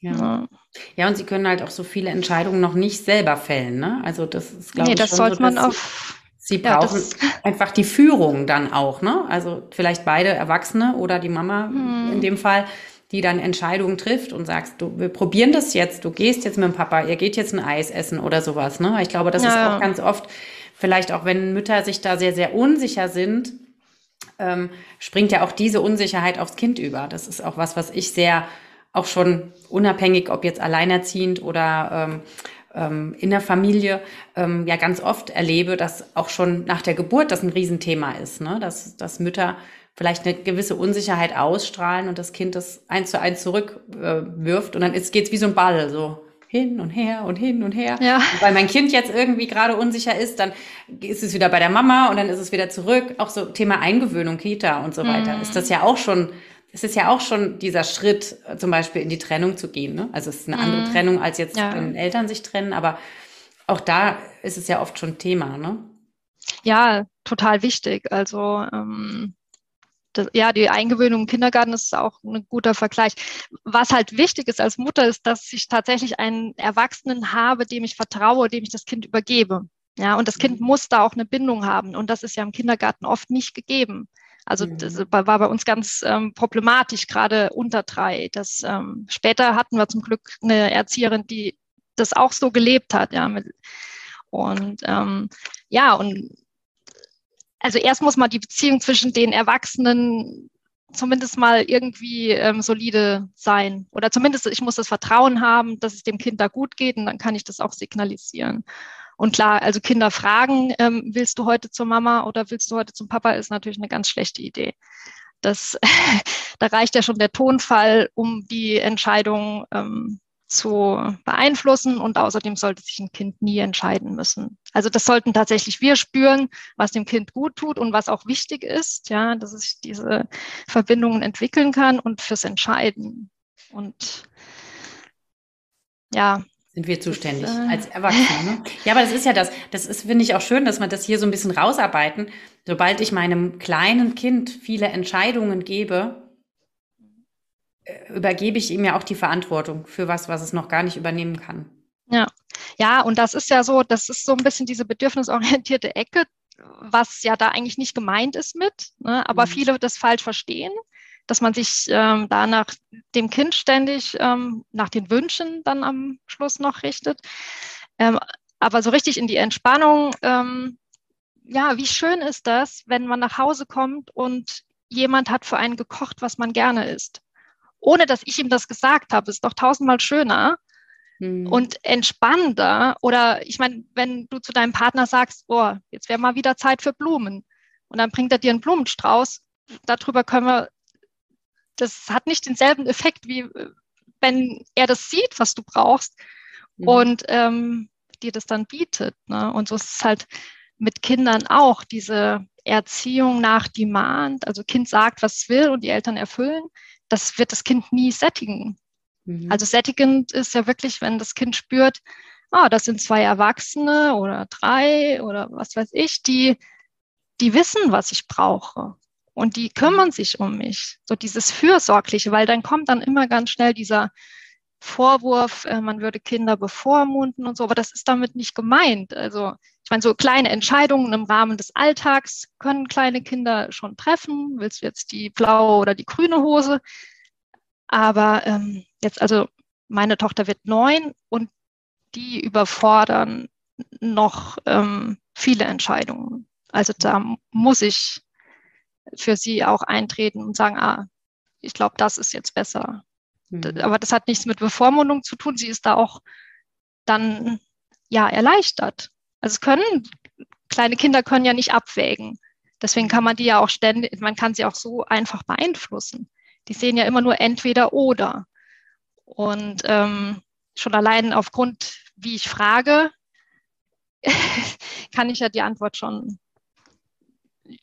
Ja. ja. ja. und sie können halt auch so viele Entscheidungen noch nicht selber fällen. Ne? Also das ist, glaube nee, ich, das sollte so, man auf Sie brauchen ja, einfach die Führung dann auch, ne? Also vielleicht beide Erwachsene oder die Mama hm. in dem Fall, die dann Entscheidungen trifft und sagst, du, wir probieren das jetzt, du gehst jetzt mit dem Papa, ihr geht jetzt ein Eis essen oder sowas, ne? Ich glaube, das ja. ist auch ganz oft, vielleicht auch wenn Mütter sich da sehr, sehr unsicher sind, ähm, springt ja auch diese Unsicherheit aufs Kind über. Das ist auch was, was ich sehr auch schon unabhängig, ob jetzt alleinerziehend oder ähm, ähm, in der Familie ähm, ja ganz oft erlebe, dass auch schon nach der Geburt das ein Riesenthema ist, ne? dass, dass Mütter vielleicht eine gewisse Unsicherheit ausstrahlen und das Kind das eins zu eins zurückwirft äh, und dann ist, geht's wie so ein Ball, so hin und her und hin und her. Ja. Und weil mein Kind jetzt irgendwie gerade unsicher ist, dann ist es wieder bei der Mama und dann ist es wieder zurück. Auch so Thema Eingewöhnung, Kita und so weiter. Mhm. Ist das ja auch schon es ist ja auch schon dieser Schritt, zum Beispiel in die Trennung zu gehen. Ne? Also es ist eine andere mhm. Trennung, als jetzt ja. wenn Eltern sich trennen, aber auch da ist es ja oft schon Thema. Ne? Ja, total wichtig. Also ähm, das, ja, die Eingewöhnung im Kindergarten ist auch ein guter Vergleich. Was halt wichtig ist als Mutter, ist, dass ich tatsächlich einen Erwachsenen habe, dem ich vertraue, dem ich das Kind übergebe. Ja, und das Kind mhm. muss da auch eine Bindung haben. Und das ist ja im Kindergarten oft nicht gegeben. Also mhm. das war bei uns ganz ähm, problematisch, gerade unter drei. Das, ähm, später hatten wir zum Glück eine Erzieherin, die das auch so gelebt hat. Ja, mit, und ähm, ja, und also erst muss man die Beziehung zwischen den Erwachsenen zumindest mal irgendwie ähm, solide sein. Oder zumindest ich muss das Vertrauen haben, dass es dem Kind da gut geht und dann kann ich das auch signalisieren. Und klar, also Kinder fragen, ähm, willst du heute zur Mama oder willst du heute zum Papa, ist natürlich eine ganz schlechte Idee. Das, (laughs) da reicht ja schon der Tonfall, um die Entscheidung ähm, zu beeinflussen und außerdem sollte sich ein Kind nie entscheiden müssen. Also das sollten tatsächlich wir spüren, was dem Kind gut tut und was auch wichtig ist, ja, dass es diese Verbindungen entwickeln kann und fürs Entscheiden. Und ja, sind wir zuständig äh, als Erwachsene. Ne? (laughs) Ja, aber das ist ja das. Das ist, finde ich auch schön, dass man das hier so ein bisschen rausarbeiten. Sobald ich meinem kleinen Kind viele Entscheidungen gebe, übergebe ich ihm ja auch die Verantwortung für was, was es noch gar nicht übernehmen kann. Ja, ja, und das ist ja so, das ist so ein bisschen diese bedürfnisorientierte Ecke, was ja da eigentlich nicht gemeint ist mit, ne? aber mhm. viele das falsch verstehen dass man sich ähm, da nach dem Kind ständig ähm, nach den Wünschen dann am Schluss noch richtet. Ähm, aber so richtig in die Entspannung ähm, ja, wie schön ist das, wenn man nach Hause kommt und jemand hat für einen gekocht, was man gerne isst. Ohne dass ich ihm das gesagt habe, ist doch tausendmal schöner mhm. und entspannender. Oder ich meine, wenn du zu deinem Partner sagst, oh, jetzt wäre mal wieder Zeit für Blumen. Und dann bringt er dir einen Blumenstrauß. Darüber können wir, das hat nicht denselben Effekt, wie wenn er das sieht, was du brauchst mhm. und ähm, dir das dann bietet. Ne? Und so ist es halt mit Kindern auch, diese Erziehung nach Demand, also Kind sagt, was es will und die Eltern erfüllen, das wird das Kind nie sättigen. Mhm. Also sättigend ist ja wirklich, wenn das Kind spürt, ah, das sind zwei Erwachsene oder drei oder was weiß ich, die, die wissen, was ich brauche. Und die kümmern sich um mich. So dieses Fürsorgliche, weil dann kommt dann immer ganz schnell dieser Vorwurf, äh, man würde Kinder bevormunden und so, aber das ist damit nicht gemeint. Also ich meine, so kleine Entscheidungen im Rahmen des Alltags können kleine Kinder schon treffen. Willst du jetzt die blaue oder die grüne Hose? Aber ähm, jetzt also meine Tochter wird neun und die überfordern noch ähm, viele Entscheidungen. Also da muss ich für sie auch eintreten und sagen, ah, ich glaube, das ist jetzt besser. Mhm. Aber das hat nichts mit Bevormundung zu tun. Sie ist da auch dann ja erleichtert. Also es können, kleine Kinder können ja nicht abwägen. Deswegen kann man die ja auch ständig, man kann sie auch so einfach beeinflussen. Die sehen ja immer nur entweder oder. Und ähm, schon allein aufgrund, wie ich frage, (laughs) kann ich ja die Antwort schon,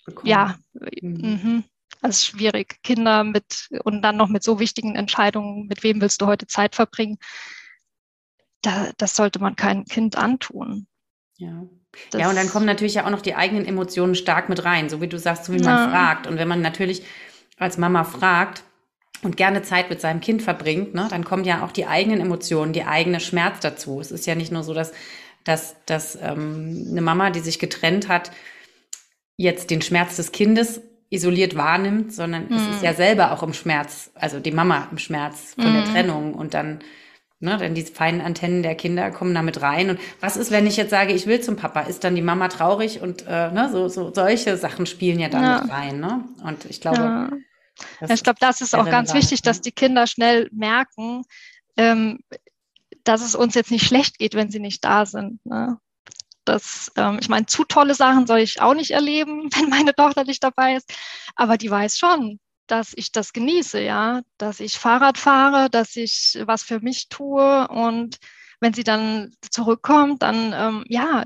Bekommen. ja, mhm. Also schwierig. Kinder mit und dann noch mit so wichtigen Entscheidungen, mit wem willst du heute Zeit verbringen, da, das sollte man keinem Kind antun. Ja. Das ja, und dann kommen natürlich ja auch noch die eigenen Emotionen stark mit rein, so wie du sagst, so wie man fragt. Und wenn man natürlich als Mama fragt und gerne Zeit mit seinem Kind verbringt, ne, dann kommen ja auch die eigenen Emotionen, die eigene Schmerz dazu. Es ist ja nicht nur so, dass, dass, dass ähm, eine Mama, die sich getrennt hat, jetzt den Schmerz des Kindes isoliert wahrnimmt, sondern mhm. es ist hm. ja selber auch im Schmerz, also die Mama im Schmerz von mhm. der hm. Trennung und dann, ne, dann die feinen Antennen der Kinder kommen damit rein. Und was ist, wenn ich jetzt sage, ich will zum Papa? Ist dann die Mama traurig und äh, ne, so, so solche Sachen spielen ja damit ja. rein. Ne? Und ich glaube, ja. ja ich glaube, das ist auch ganz wichtig, dass ne? die Kinder schnell merken, ähm, dass es uns jetzt nicht schlecht geht, wenn sie nicht da sind. Ne? Das, ähm, ich meine, zu tolle Sachen soll ich auch nicht erleben, (laughs) wenn meine Tochter nicht dabei ist. Aber die weiß schon, dass ich das genieße, ja, dass ich Fahrrad fahre, dass ich was für mich tue. Und wenn sie dann zurückkommt, dann, ähm, ja,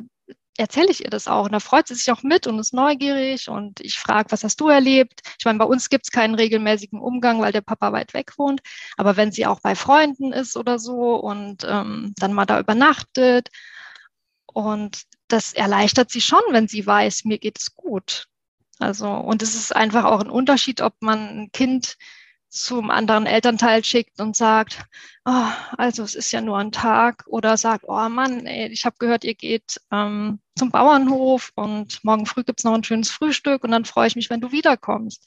erzähle ich ihr das auch. Und da freut sie sich auch mit und ist neugierig. Und ich frage, was hast du erlebt? Ich meine, bei uns gibt es keinen regelmäßigen Umgang, weil der Papa weit weg wohnt. Aber wenn sie auch bei Freunden ist oder so und ähm, dann mal da übernachtet und das erleichtert sie schon, wenn sie weiß, mir geht es gut. Also, und es ist einfach auch ein Unterschied, ob man ein Kind zum anderen Elternteil schickt und sagt, oh, also es ist ja nur ein Tag oder sagt, oh Mann, ey, ich habe gehört, ihr geht ähm, zum Bauernhof und morgen früh gibt es noch ein schönes Frühstück und dann freue ich mich, wenn du wiederkommst.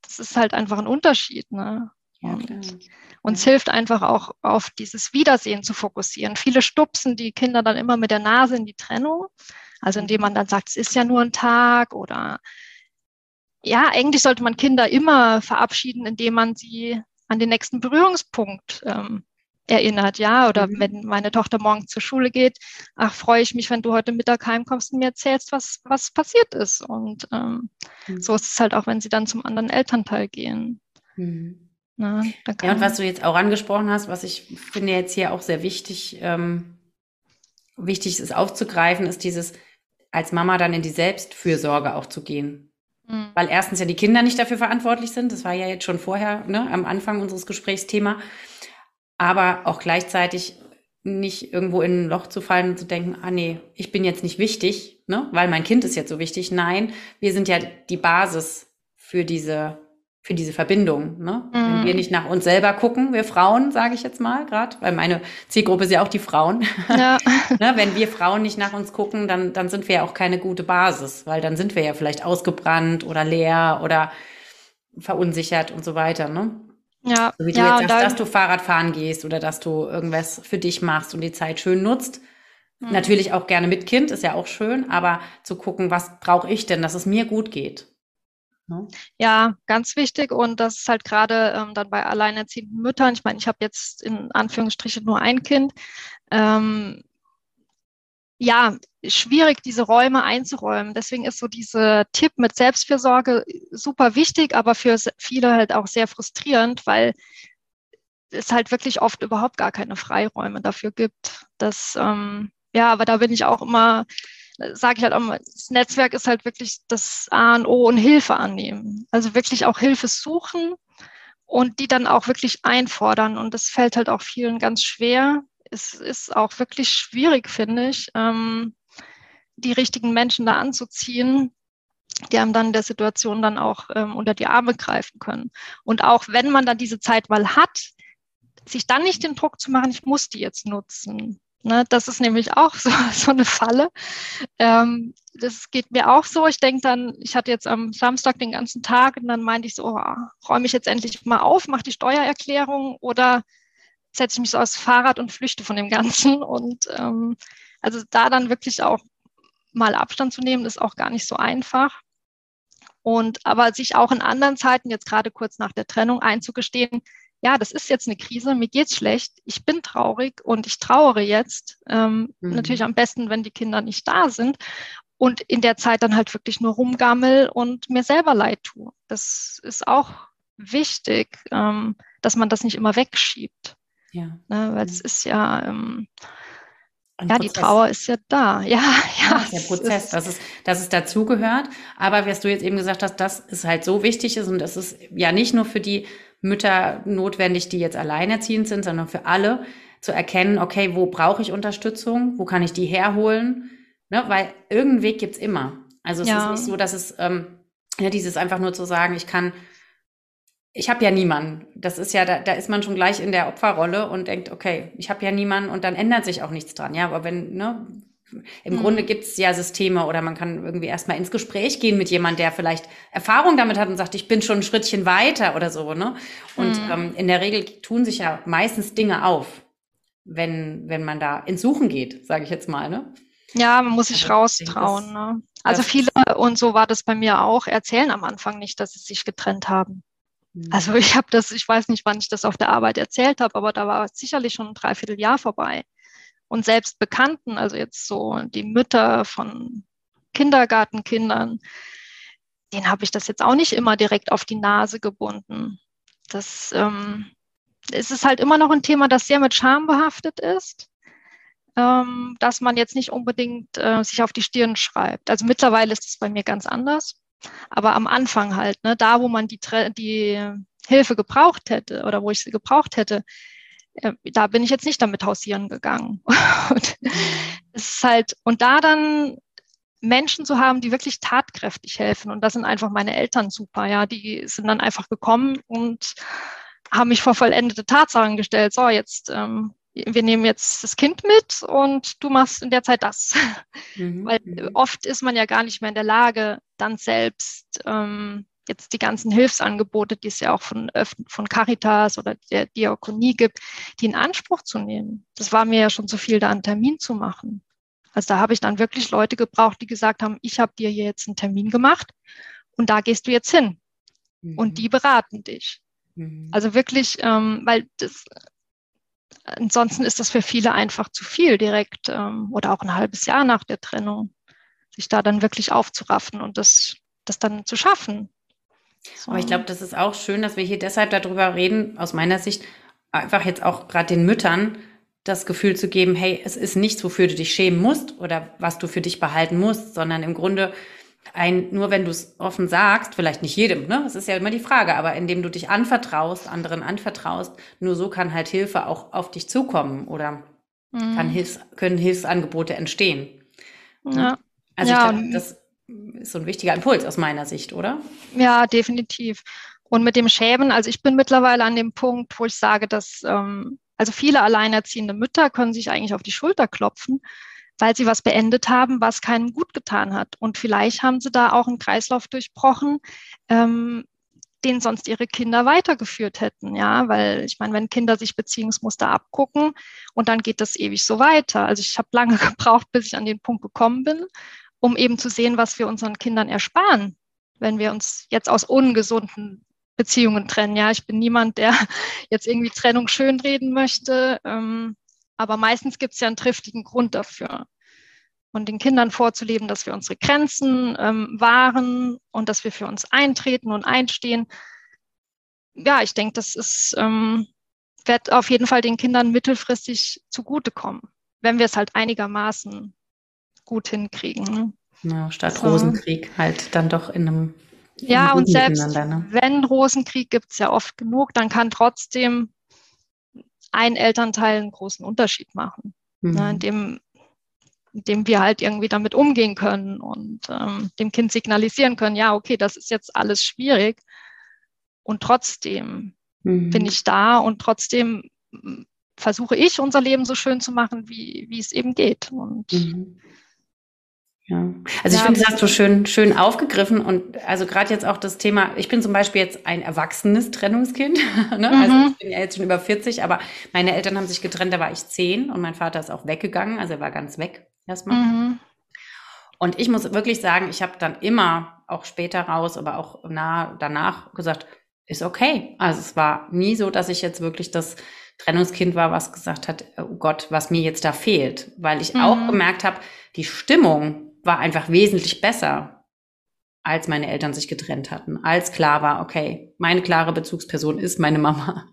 Das ist halt einfach ein Unterschied. Ne? Und uns hilft einfach auch auf dieses Wiedersehen zu fokussieren. Viele stupsen die Kinder dann immer mit der Nase in die Trennung. Also indem man dann sagt, es ist ja nur ein Tag oder ja, eigentlich sollte man Kinder immer verabschieden, indem man sie an den nächsten Berührungspunkt ähm, erinnert, ja. Oder mhm. wenn meine Tochter morgen zur Schule geht, ach, freue ich mich, wenn du heute Mittag heimkommst und mir erzählst, was, was passiert ist. Und ähm, mhm. so ist es halt auch, wenn sie dann zum anderen Elternteil gehen. Mhm. Na, ja, und was du jetzt auch angesprochen hast, was ich finde jetzt hier auch sehr wichtig, ähm, wichtig ist aufzugreifen, ist dieses, als Mama dann in die Selbstfürsorge auch zu gehen. Mhm. Weil erstens ja die Kinder nicht dafür verantwortlich sind, das war ja jetzt schon vorher ne, am Anfang unseres Gesprächsthema, aber auch gleichzeitig nicht irgendwo in ein Loch zu fallen und zu denken, ah nee, ich bin jetzt nicht wichtig, ne, weil mein Kind ist jetzt so wichtig. Nein, wir sind ja die Basis für diese für diese Verbindung. Ne? Mhm. Wenn wir nicht nach uns selber gucken, wir Frauen, sage ich jetzt mal gerade, weil meine Zielgruppe ist ja auch die Frauen. Ja. (laughs) ne? Wenn wir Frauen nicht nach uns gucken, dann, dann sind wir ja auch keine gute Basis, weil dann sind wir ja vielleicht ausgebrannt oder leer oder verunsichert und so weiter. Ne? Ja, so wie du ja, jetzt sagst, dass du Fahrrad fahren gehst oder dass du irgendwas für dich machst und die Zeit schön nutzt. Mhm. Natürlich auch gerne mit Kind, ist ja auch schön, aber zu gucken, was brauche ich denn, dass es mir gut geht. Ne? Ja, ganz wichtig. Und das ist halt gerade ähm, dann bei alleinerziehenden Müttern. Ich meine, ich habe jetzt in Anführungsstrichen nur ein Kind. Ähm, ja, schwierig, diese Räume einzuräumen. Deswegen ist so dieser Tipp mit Selbstfürsorge super wichtig, aber für viele halt auch sehr frustrierend, weil es halt wirklich oft überhaupt gar keine Freiräume dafür gibt. Das, ähm, ja, aber da bin ich auch immer sage ich halt auch mal, das Netzwerk ist halt wirklich das A und O und Hilfe annehmen. Also wirklich auch Hilfe suchen und die dann auch wirklich einfordern. Und das fällt halt auch vielen ganz schwer. Es ist auch wirklich schwierig, finde ich, ähm, die richtigen Menschen da anzuziehen, die einem dann der Situation dann auch ähm, unter die Arme greifen können. Und auch wenn man dann diese Zeit mal hat, sich dann nicht den Druck zu machen, ich muss die jetzt nutzen. Ne, das ist nämlich auch (laughs) so, so eine Falle. Ähm, das geht mir auch so. Ich denke dann, ich hatte jetzt am Samstag den ganzen Tag und dann meinte ich so, oh, räume ich jetzt endlich mal auf, mache die Steuererklärung oder setze ich mich so aufs Fahrrad und flüchte von dem Ganzen. (laughs) Und ähm, also da dann wirklich auch mal Abstand zu nehmen, ist auch gar nicht so einfach. Und aber sich auch in anderen Zeiten, jetzt gerade kurz nach der Trennung, einzugestehen, ja, das ist jetzt eine Krise, mir geht's schlecht, ich bin traurig und ich trauere jetzt. Ähm, mhm. Natürlich am besten, wenn die Kinder nicht da sind und in der Zeit dann halt wirklich nur rumgammel und mir selber leid tue. Das ist auch wichtig, ähm, dass man das nicht immer wegschiebt. Ja. Ne, weil mhm. es ist ja, ähm, ja, Prozess. die Trauer ist ja da. (laughs) Ja, ja. Der Prozess, ist, dass es, dass es dazugehört. Aber was du jetzt eben gesagt hast, dass es halt so wichtig ist und das ist ja nicht nur für die Mütter notwendig, die jetzt alleinerziehend sind, sondern für alle zu erkennen, okay, wo brauche ich Unterstützung, wo kann ich die herholen, ne? weil irgendeinen Weg gibt's immer. Also es ja. ist nicht so, dass es ähm, ja, dieses einfach nur zu sagen, ich kann, ich habe ja niemanden. Das ist ja, da, da ist man schon gleich in der Opferrolle und denkt, okay, ich habe ja niemanden und dann ändert sich auch nichts dran. Ja, aber wenn, ne, im mhm. Grunde gibt es ja Systeme oder man kann irgendwie erstmal ins Gespräch gehen mit jemand, der vielleicht Erfahrung damit hat und sagt, ich bin schon ein Schrittchen weiter oder so. Ne? Und mhm. ähm, in der Regel tun sich ja meistens Dinge auf, wenn, wenn man da ins Suchen geht, sage ich jetzt mal. Ne? Ja, man muss sich also, raustrauen. ne? Also viele, und so war das bei mir auch, erzählen am Anfang nicht, dass sie sich getrennt haben. Mhm. Also ich habe das, ich weiß nicht, wann ich das auf der Arbeit erzählt habe, aber da war sicherlich schon ein Dreivierteljahr vorbei und selbst Bekannten, also jetzt so die Mütter von Kindergartenkindern, denen habe ich das jetzt auch nicht immer direkt auf die Nase gebunden. Das ähm, es ist halt immer noch ein Thema, das sehr mit Scham behaftet ist, ähm, dass man jetzt nicht unbedingt äh, sich auf die Stirn schreibt. Also mittlerweile ist es bei mir ganz anders. Aber am Anfang halt, ne, da wo man die, die Hilfe gebraucht hätte oder wo ich sie gebraucht hätte, äh, da bin ich jetzt nicht damit hausieren gegangen. (laughs) und es ist halt, und da dann Menschen zu haben, die wirklich tatkräftig helfen. Und das sind einfach meine Eltern super, ja. Die sind dann einfach gekommen und haben mich vor vollendete Tatsachen gestellt. So, jetzt, ähm, wir nehmen jetzt das Kind mit und du machst in der Zeit das. Mhm. Weil mhm. oft ist man ja gar nicht mehr in der Lage, dann selbst ähm, jetzt die ganzen Hilfsangebote, die es ja auch von, von Caritas oder der Diakonie gibt, die in Anspruch zu nehmen. Das war mir ja schon zu viel, da einen Termin zu machen. Also da habe ich dann wirklich Leute gebraucht, die gesagt haben, ich habe dir hier jetzt einen Termin gemacht und da gehst du jetzt hin. Mhm. Und die beraten dich. Mhm. Also wirklich, ähm, weil das, ansonsten ist das für viele einfach zu viel direkt ähm, oder auch ein halbes Jahr nach der Trennung, sich da dann wirklich aufzuraffen und das, das dann zu schaffen. So. Aber ich glaube, das ist auch schön, dass wir hier deshalb darüber reden, aus meiner Sicht, einfach jetzt auch gerade den Müttern das Gefühl zu geben, hey, es ist nichts, wofür du dich schämen musst oder was du für dich behalten musst, sondern im Grunde ein, nur wenn du es offen sagst, vielleicht nicht jedem, ne? Das ist ja immer die Frage, aber indem du dich anvertraust, anderen anvertraust, nur so kann halt Hilfe auch auf dich zukommen oder mhm. kann Hilfs, können Hilfsangebote entstehen. Ja. Also ja, ich glaube, das ist so ein wichtiger Impuls aus meiner Sicht, oder? Ja, definitiv. Und mit dem Schämen, also ich bin mittlerweile an dem Punkt, wo ich sage, dass ähm, also viele alleinerziehende Mütter können sich eigentlich auf die Schulter klopfen, weil sie was beendet haben, was keinem gut getan hat. Und vielleicht haben sie da auch einen Kreislauf durchbrochen, ähm, den sonst ihre Kinder weitergeführt hätten, ja, weil ich meine, wenn Kinder sich Beziehungsmuster abgucken und dann geht das ewig so weiter. Also ich habe lange (laughs) gebraucht, bis ich an den Punkt gekommen bin, um eben zu sehen, was wir unseren Kindern ersparen, wenn wir uns jetzt aus ungesunden Beziehungen trennen. Ja, ich bin niemand, der (laughs) jetzt irgendwie Trennung schönreden möchte, ähm, aber meistens gibt es ja einen triftigen Grund dafür und den Kindern vorzuleben, dass wir unsere Grenzen ähm, wahren und dass wir für uns eintreten und einstehen. Ja, ich denke, das ist, ähm, wird auf jeden Fall den Kindern mittelfristig zugutekommen, wenn wir es halt einigermaßen gut hinkriegen. Ne? Ja, statt so. Rosenkrieg halt dann doch in einem ja, und selbst ne? wenn Rosenkrieg gibt es ja oft genug, dann kann trotzdem ein Elternteil einen großen Unterschied machen. Ne, mhm. Ne, indem indem wir halt irgendwie damit umgehen können und ähm, dem Kind signalisieren können, ja, okay, das ist jetzt alles schwierig und trotzdem mhm. bin ich da und trotzdem versuche ich, unser Leben so schön zu machen, wie, wie es eben geht. Und mhm. Ja. Also ich ja, finde, das hast du schön, schön aufgegriffen und also gerade jetzt auch das Thema, ich bin zum Beispiel jetzt ein erwachsenes Trennungskind, (laughs) ne? also mhm. ich bin ja jetzt schon über 40, aber meine Eltern haben sich getrennt, da war ich zehn und mein Vater ist auch weggegangen, also er war ganz weg erstmal. Mhm. Und ich muss wirklich sagen, ich habe dann immer, auch später raus, aber auch nah danach gesagt, ist okay. Also es war nie so, dass ich jetzt wirklich das Trennungskind war, was gesagt hat, oh Gott, was mir jetzt da fehlt. Weil ich mhm. auch gemerkt habe, die Stimmung war einfach wesentlich besser, als meine Eltern sich getrennt hatten, als klar war, okay, meine klare Bezugsperson ist meine Mama.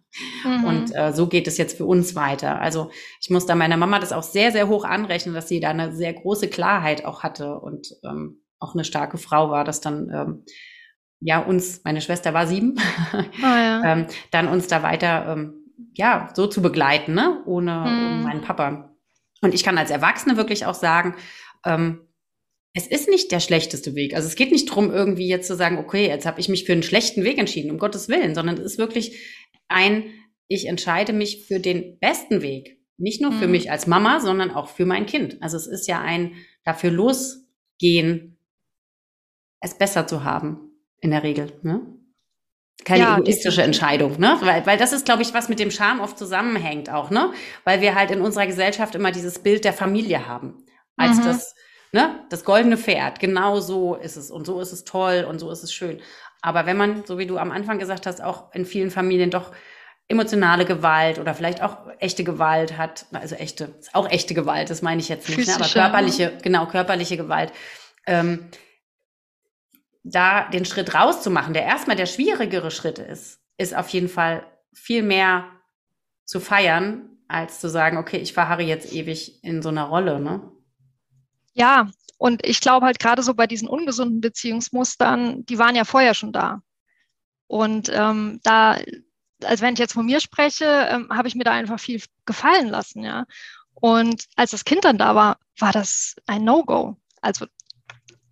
Mhm. Und äh, so geht es jetzt für uns weiter. Also ich muss da meiner Mama das auch sehr, sehr hoch anrechnen, dass sie da eine sehr große Klarheit auch hatte und ähm, auch eine starke Frau war, dass dann ähm, ja uns, meine Schwester war sieben, oh, ja. (laughs) ähm, dann uns da weiter ähm, ja so zu begleiten, ne? ohne, mhm. meinen Papa. Und ich kann als Erwachsene wirklich auch sagen, ähm, es ist nicht der schlechteste Weg. Also es geht nicht darum, irgendwie jetzt zu sagen, okay, jetzt habe ich mich für einen schlechten Weg entschieden, um Gottes Willen, sondern es ist wirklich ein, ich entscheide mich für den besten Weg. Nicht nur für mhm. mich als Mama, sondern auch für mein Kind. Also es ist ja ein dafür losgehen, es besser zu haben, in der Regel. Ne? Keine ja, egoistische Entscheidung, ne? Weil, weil das ist, glaube ich, was mit dem Scham oft zusammenhängt auch, ne? Weil wir halt in unserer Gesellschaft immer dieses Bild der Familie haben, als mhm. das ne, das goldene Pferd, genau so ist es. Und so ist es toll und so ist es schön. Aber wenn man, so wie du am Anfang gesagt hast, auch in vielen Familien doch emotionale Gewalt oder vielleicht auch echte Gewalt hat, also echte, auch echte Gewalt, das meine ich jetzt nicht, ne, aber körperliche, genau, körperliche Gewalt, ähm, da den Schritt rauszumachen, der erstmal der schwierigere Schritt ist, ist auf jeden Fall viel mehr zu feiern, als zu sagen, okay, ich verharre jetzt ewig in so einer Rolle, ne? Ja, und ich glaube halt gerade so bei diesen ungesunden Beziehungsmustern, die waren ja vorher schon da. Und ähm, da, also wenn ich jetzt von mir spreche, ähm, habe ich mir da einfach viel gefallen lassen, ja. Und als das Kind dann da war, war das ein No-Go. Also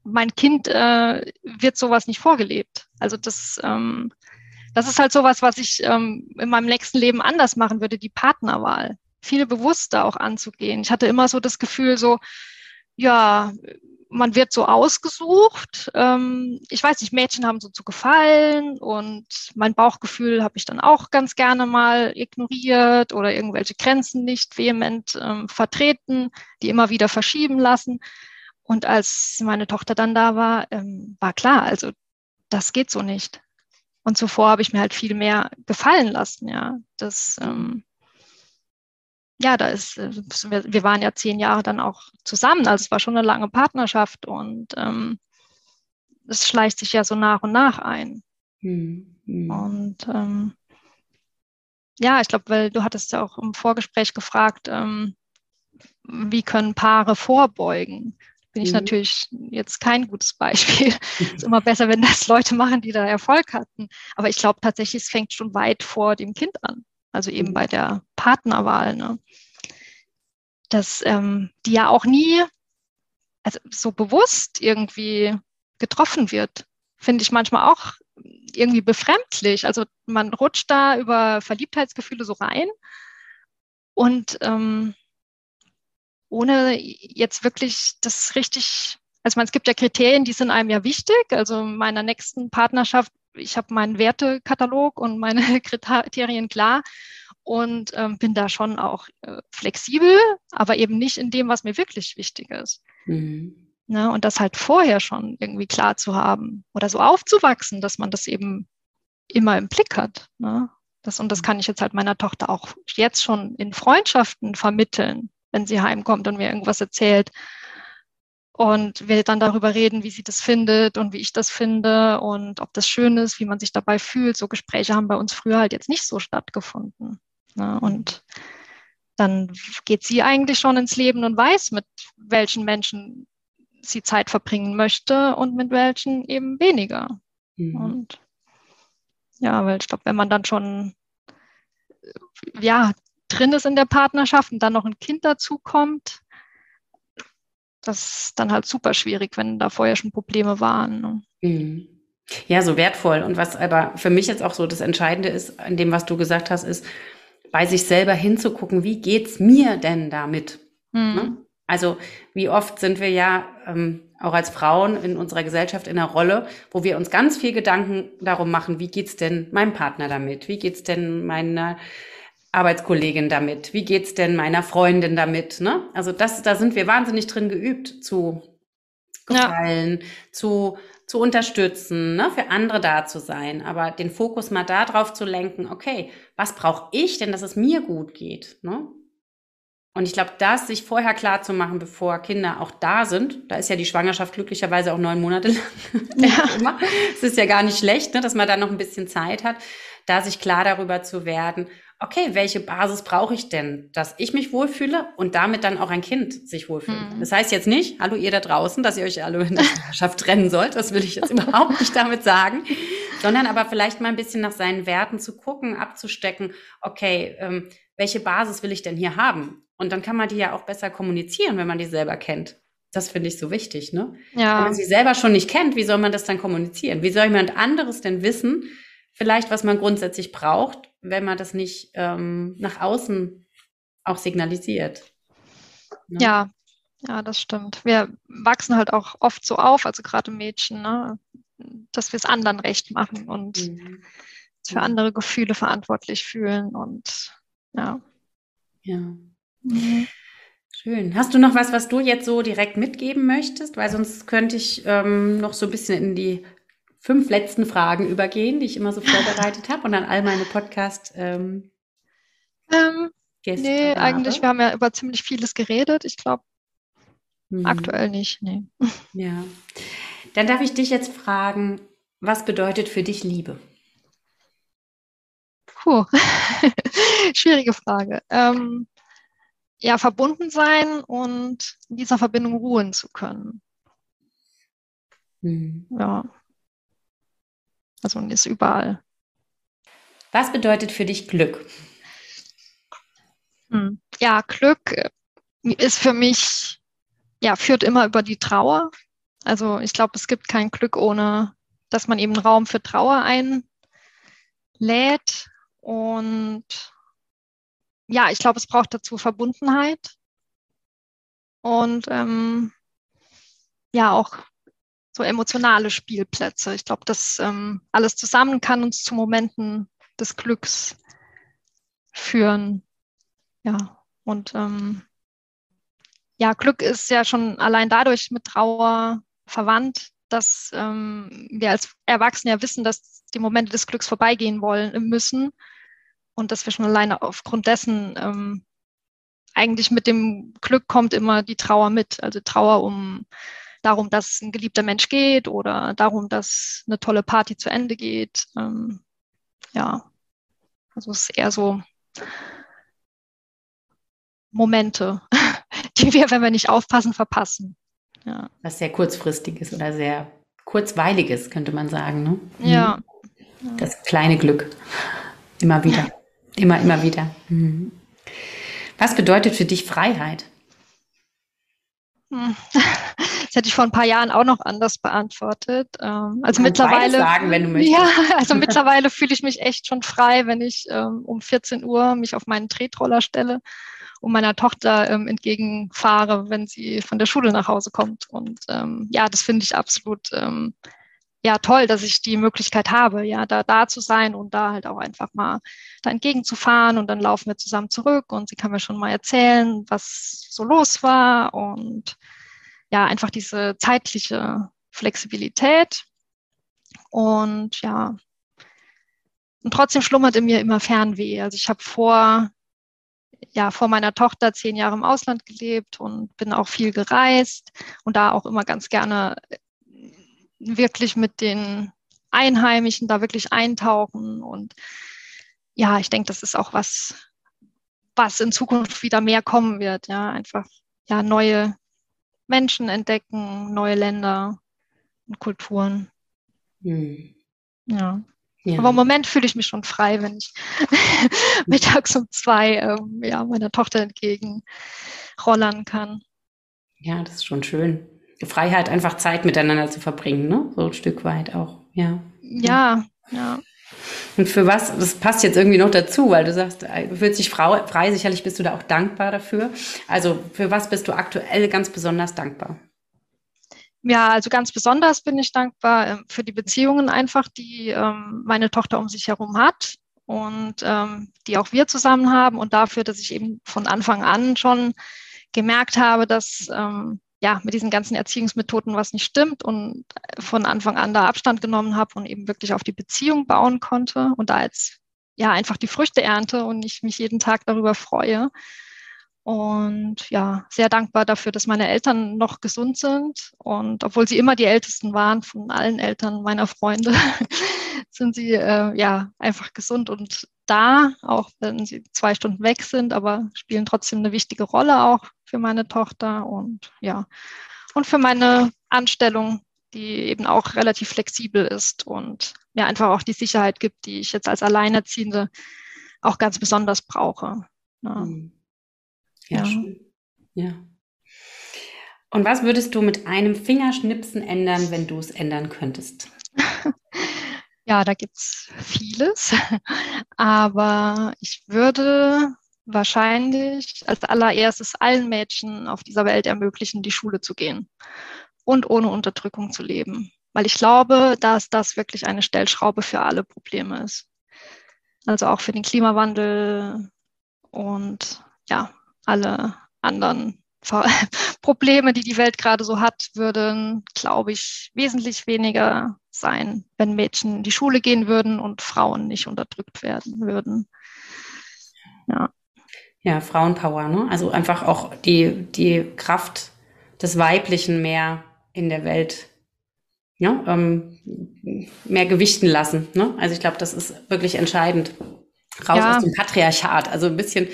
mein Kind äh, wird sowas nicht vorgelebt. Also das, ähm, das ist halt sowas, was ich ähm, in meinem nächsten Leben anders machen würde, die Partnerwahl. Viel bewusster auch anzugehen. Ich hatte immer so das Gefühl, so, ja, man wird so ausgesucht. Ähm, ich weiß nicht, Mädchen haben so zu gefallen und mein Bauchgefühl habe ich dann auch ganz gerne mal ignoriert oder irgendwelche Grenzen nicht vehement ähm, vertreten, die immer wieder verschieben lassen. Und als meine Tochter dann da war, ähm, war klar, also das geht so nicht. Und zuvor habe ich mir halt viel mehr gefallen lassen, ja. Das, ähm, ja, da ist, äh, wir, waren ja zehn Jahre dann auch zusammen, also es war schon eine lange Partnerschaft und ähm, es schleicht sich ja so nach und nach ein. Hm, hm. Und ähm, ja, ich glaube, weil du hattest ja auch im Vorgespräch gefragt, ähm, wie können Paare vorbeugen? Bin ich mhm. natürlich jetzt kein gutes Beispiel. Es (laughs) ist immer besser, wenn das Leute machen, die da Erfolg hatten. Aber ich glaube tatsächlich, es fängt schon weit vor dem Kind an also eben bei der Partnerwahl, ne? dass ähm, die ja auch nie also so bewusst irgendwie getroffen wird, finde ich manchmal auch irgendwie befremdlich. Also man rutscht da über Verliebtheitsgefühle so rein und ähm, ohne jetzt wirklich das richtig, also man, es gibt ja Kriterien, die sind einem ja wichtig. Also in meiner nächsten Partnerschaft ich habe meinen Wertekatalog und meine (laughs) Kriterien klar und ähm, bin da schon auch äh, flexibel, aber eben nicht in dem, was mir wirklich wichtig ist. Mhm. Ne? Und das halt vorher schon irgendwie klar zu haben oder so aufzuwachsen, dass man das eben immer im Blick hat. Ne? Das, und das kann ich jetzt halt meiner Tochter auch jetzt schon in Freundschaften vermitteln, wenn sie heimkommt und mir irgendwas erzählt. Und wir dann darüber reden, wie sie das findet und wie ich das finde und ob das schön ist, wie man sich dabei fühlt. So Gespräche haben bei uns früher halt jetzt nicht so stattgefunden. Ne? Und dann geht sie eigentlich schon ins Leben und weiß, mit welchen Menschen sie Zeit verbringen möchte und mit welchen eben weniger. Mhm. Und ja, weil ich glaube, wenn man dann schon ja drin ist in der Partnerschaft und dann noch ein Kind dazu kommt, das ist dann halt super schwierig, wenn da vorher schon Probleme waren. Ne? Mhm. Ja, so wertvoll. Und was aber für mich jetzt auch so das Entscheidende ist, an dem, was du gesagt hast, ist, bei sich selber hinzugucken, wie geht's mir denn damit? Mhm. Ne? Also wie oft sind wir ja ähm, auch als Frauen in unserer Gesellschaft in einer Rolle, wo wir uns ganz viel Gedanken darum machen, wie geht's denn meinem Partner damit? Wie geht's denn meiner Arbeitskollegin damit? Wie geht's denn meiner Freundin damit? Ne? Also das, da sind wir wahnsinnig drin geübt zu gefallen, ja. zu zu unterstützen, ne, für andere da zu sein, aber den Fokus mal darauf zu lenken, okay, was brauche ich denn, dass es mir gut geht? Ne? Und ich glaube, das sich vorher klar zu machen, bevor Kinder auch da sind, da ist ja die Schwangerschaft glücklicherweise auch neun Monate (laughs) lang. Ja. (laughs) es ist ja gar nicht schlecht, ne, dass man da noch ein bisschen Zeit hat, da sich klar darüber zu werden, okay, welche Basis brauche ich denn, dass ich mich wohlfühle und damit dann auch ein Kind sich wohlfühlt. Mhm. Das heißt jetzt nicht, hallo ihr da draußen, dass ihr euch alle in der Schwangerschaft trennen sollt, das will ich jetzt (laughs) überhaupt nicht damit sagen, sondern aber vielleicht mal ein bisschen nach seinen Werten zu gucken, abzustecken, okay, ähm, welche Basis will ich denn hier haben? Und dann kann man die ja auch besser kommunizieren, wenn man die selber kennt. Das finde ich so wichtig, ne? Ja. Wenn man sie selber schon nicht kennt, wie soll man das dann kommunizieren? Wie soll jemand anderes denn wissen, vielleicht, was man grundsätzlich braucht, wenn man das nicht ähm, nach außen auch signalisiert. Ne? Ja, ja, das stimmt. Wir wachsen halt auch oft so auf, also gerade Mädchen, ne, dass wir es anderen recht machen und mhm. für andere Gefühle verantwortlich fühlen und ja. Ja. Mhm. Schön. Hast du noch was, was du jetzt so direkt mitgeben möchtest? Weil sonst könnte ich ähm, noch so ein bisschen in die fünf letzten Fragen übergehen, die ich immer so vorbereitet habe und dann all meine Podcast. Ähm, ähm, nee, habe. eigentlich, wir haben ja über ziemlich vieles geredet. Ich glaube, mhm. aktuell nicht. Nee. (laughs) Ja. Dann darf ich dich jetzt fragen, was bedeutet für dich Liebe? Puh, (laughs) schwierige Frage. Ähm, ja, verbunden sein und in dieser Verbindung ruhen zu können. Mhm. Ja. Also ist überall. Was bedeutet für dich Glück? Hm. Ja, Glück äh, ist für mich, ja, führt immer über die Trauer. Also ich glaube, es gibt kein Glück ohne, dass man eben Raum für Trauer einlädt. Und ja, ich glaube, es braucht dazu Verbundenheit. Und ähm, ja, auch so emotionale Spielplätze. Ich glaube, das ähm, alles zusammen kann uns zu Momenten des Glücks führen. Ja, und ähm, ja, Glück ist ja schon allein dadurch mit Trauer verwandt, dass ähm, wir als Erwachsene ja wissen, dass die Momente des Glücks vorbeigehen wollen müssen und dass wir schon alleine aufgrund dessen ähm, eigentlich mit dem Glück kommt immer die Trauer mit, also Trauer um darum, dass ein geliebter Mensch geht oder darum, dass eine tolle Party zu Ende geht. Ähm, ja, also es ist eher so Momente, (laughs) die wir, wenn wir nicht aufpassen, verpassen. Ja. Was sehr kurzfristiges oder sehr kurzweiliges, könnte man sagen. Ne? Ja. Das kleine Glück. Immer wieder. (laughs) Immer, immer wieder. Mhm. Was bedeutet für dich Freiheit? Hm. Das hätte ich vor ein paar Jahren auch noch anders beantwortet. Ähm, also mittlerweile. Sagen, wenn du möchtest. Ja, (laughs) also (laughs) mittlerweile fühle ich mich echt schon frei, wenn ich ähm, um 14 Uhr mich auf meinen Tretroller stelle und meiner Tochter ähm, entgegenfahre, wenn sie von der Schule nach Hause kommt. Und ähm, ja, das finde ich absolut ja toll, dass ich die Möglichkeit habe, ja, da, da zu sein und da halt auch einfach mal da entgegenzufahren und dann laufen wir zusammen zurück und sie kann mir schon mal erzählen, was so los war und ja, einfach diese zeitliche Flexibilität und ja, und trotzdem schlummert in mir immer Fernweh. Also ich habe vor, ja, vor meiner Tochter zehn Jahre im Ausland gelebt und bin auch viel gereist und da auch immer ganz gerne wirklich mit den Einheimischen da wirklich eintauchen. Und ja, ich denke, das ist auch was, was in Zukunft wieder mehr kommen wird. Ja, einfach ja, neue Menschen entdecken, neue Länder und Kulturen. Hm. Ja. ja. Aber im Moment fühle ich mich schon frei, wenn ich (laughs) mittags um zwei ähm, ja, meiner Tochter entgegen rollern kann. Ja, das ist schon schön. Freiheit, einfach Zeit miteinander zu verbringen, ne? So ein Stück weit auch, ja. Ja, ja. Und für was, das passt jetzt irgendwie noch dazu, weil du sagst, du fühlst dich frei, sicherlich bist du da auch dankbar dafür. Also für was bist du aktuell ganz besonders dankbar? Ja, also ganz besonders bin ich dankbar ähm, für die Beziehungen einfach, die ähm, meine Tochter um sich herum hat und ähm, die auch wir zusammen haben und dafür, dass ich eben von Anfang an schon gemerkt habe, dass ähm, ja, mit diesen ganzen Erziehungsmethoden was nicht stimmt und von Anfang an da Abstand genommen habe und eben wirklich auf die Beziehung bauen konnte und da jetzt ja einfach die Früchte ernte und ich mich jeden Tag darüber freue. Und ja, sehr dankbar dafür, dass meine Eltern noch gesund sind. Und obwohl sie immer die Ältesten waren von allen Eltern meiner Freunde, (laughs) sind sie äh, ja einfach gesund und da, auch wenn sie zwei Stunden weg sind, aber spielen trotzdem eine wichtige Rolle auch für meine Tochter und ja, und für meine Anstellung, die eben auch relativ flexibel ist und mir einfach auch die Sicherheit gibt, die ich jetzt als Alleinerziehende auch ganz besonders brauche. Ja, hm. Ja, ja. Und was würdest du mit einem Fingerschnipsen ändern, wenn du es ändern könntest? (laughs) Ja, da gibt's vieles. (laughs) Aber ich würde wahrscheinlich als allererstes allen Mädchen auf dieser Welt ermöglichen, die Schule zu gehen und ohne Unterdrückung zu leben. Weil ich glaube, dass das wirklich eine Stellschraube für alle Probleme ist. Also auch für den Klimawandel und ja, alle anderen (laughs) Probleme, die die Welt gerade so hat, würden, glaube ich, wesentlich weniger sein, wenn Mädchen in die Schule gehen würden und Frauen nicht unterdrückt werden würden. Ja. Ja, Frauenpower, ne? Also einfach auch die, die Kraft des Weiblichen mehr in der Welt ja, ähm, mehr gewichten lassen. Ne? Also ich glaube, das ist wirklich entscheidend. Raus ja. aus dem Patriarchat. Also ein bisschen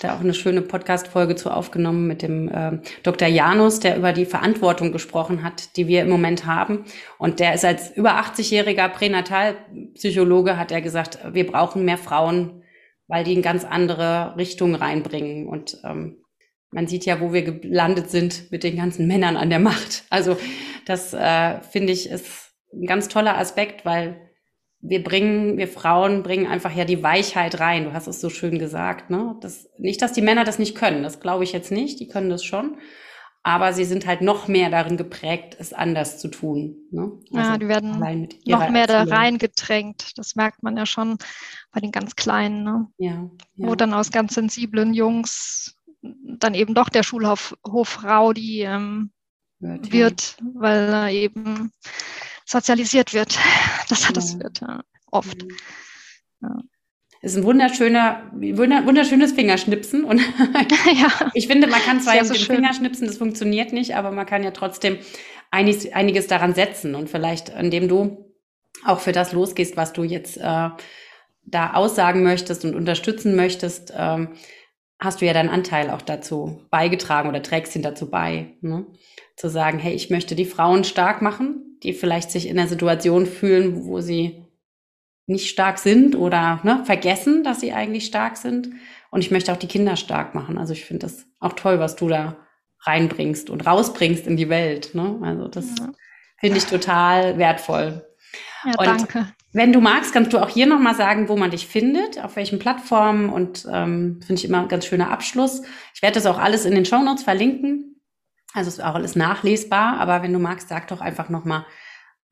da auch eine schöne Podcast-Folge zu aufgenommen mit dem äh, Dr. Janus, der über die Verantwortung gesprochen hat, die wir im Moment haben. Und der ist als über 80-jähriger Pränatalpsychologe, hat er gesagt, wir brauchen mehr Frauen, weil die in ganz andere Richtungen reinbringen. Und ähm, man sieht ja, wo wir gelandet sind mit den ganzen Männern an der Macht. Also das äh, finde ich ist ein ganz toller Aspekt, weil wir bringen, wir Frauen bringen einfach ja die Weichheit rein. Du hast es so schön gesagt, ne? Das, nicht, dass die Männer das nicht können. Das glaube ich jetzt nicht. Die können das schon. Aber sie sind halt noch mehr darin geprägt, es anders zu tun. Ne? Also ja, die werden noch mehr da reingedrängt. Das merkt man ja schon bei den ganz Kleinen. Ne? Ja, ja. Wo dann aus ganz sensiblen Jungs dann eben doch der Schulhofrau, ähm, wird, wird weil er eben sozialisiert wird, dass er das wird, ja, oft. Ja. Ist ein wunderschöner, wunderschönes Fingerschnipsen. Und (laughs) (laughs) ja. ich finde, man kann zwar ja mit dem Fingerschnipsen, das funktioniert nicht, aber man kann ja trotzdem einiges, einiges daran setzen. Und vielleicht, indem du auch für das losgehst, was du jetzt äh, da aussagen möchtest und unterstützen möchtest, ähm, hast du ja deinen Anteil auch dazu beigetragen oder trägst ihn dazu bei. Ne? Zu sagen, hey, ich möchte die Frauen stark machen, die vielleicht sich in einer Situation fühlen, wo sie nicht stark sind oder ne, vergessen, dass sie eigentlich stark sind. Und ich möchte auch die Kinder stark machen. Also ich finde das auch toll, was du da reinbringst und rausbringst in die Welt. Ne? Also das ja. finde ich total wertvoll. Ja, und danke. Wenn du magst, kannst du auch hier nochmal sagen, wo man dich findet, auf welchen Plattformen und ähm, finde ich immer ein ganz schöner Abschluss. Ich werde das auch alles in den Show Notes verlinken. Also ist auch alles nachlesbar, aber wenn du magst, sag doch einfach nochmal,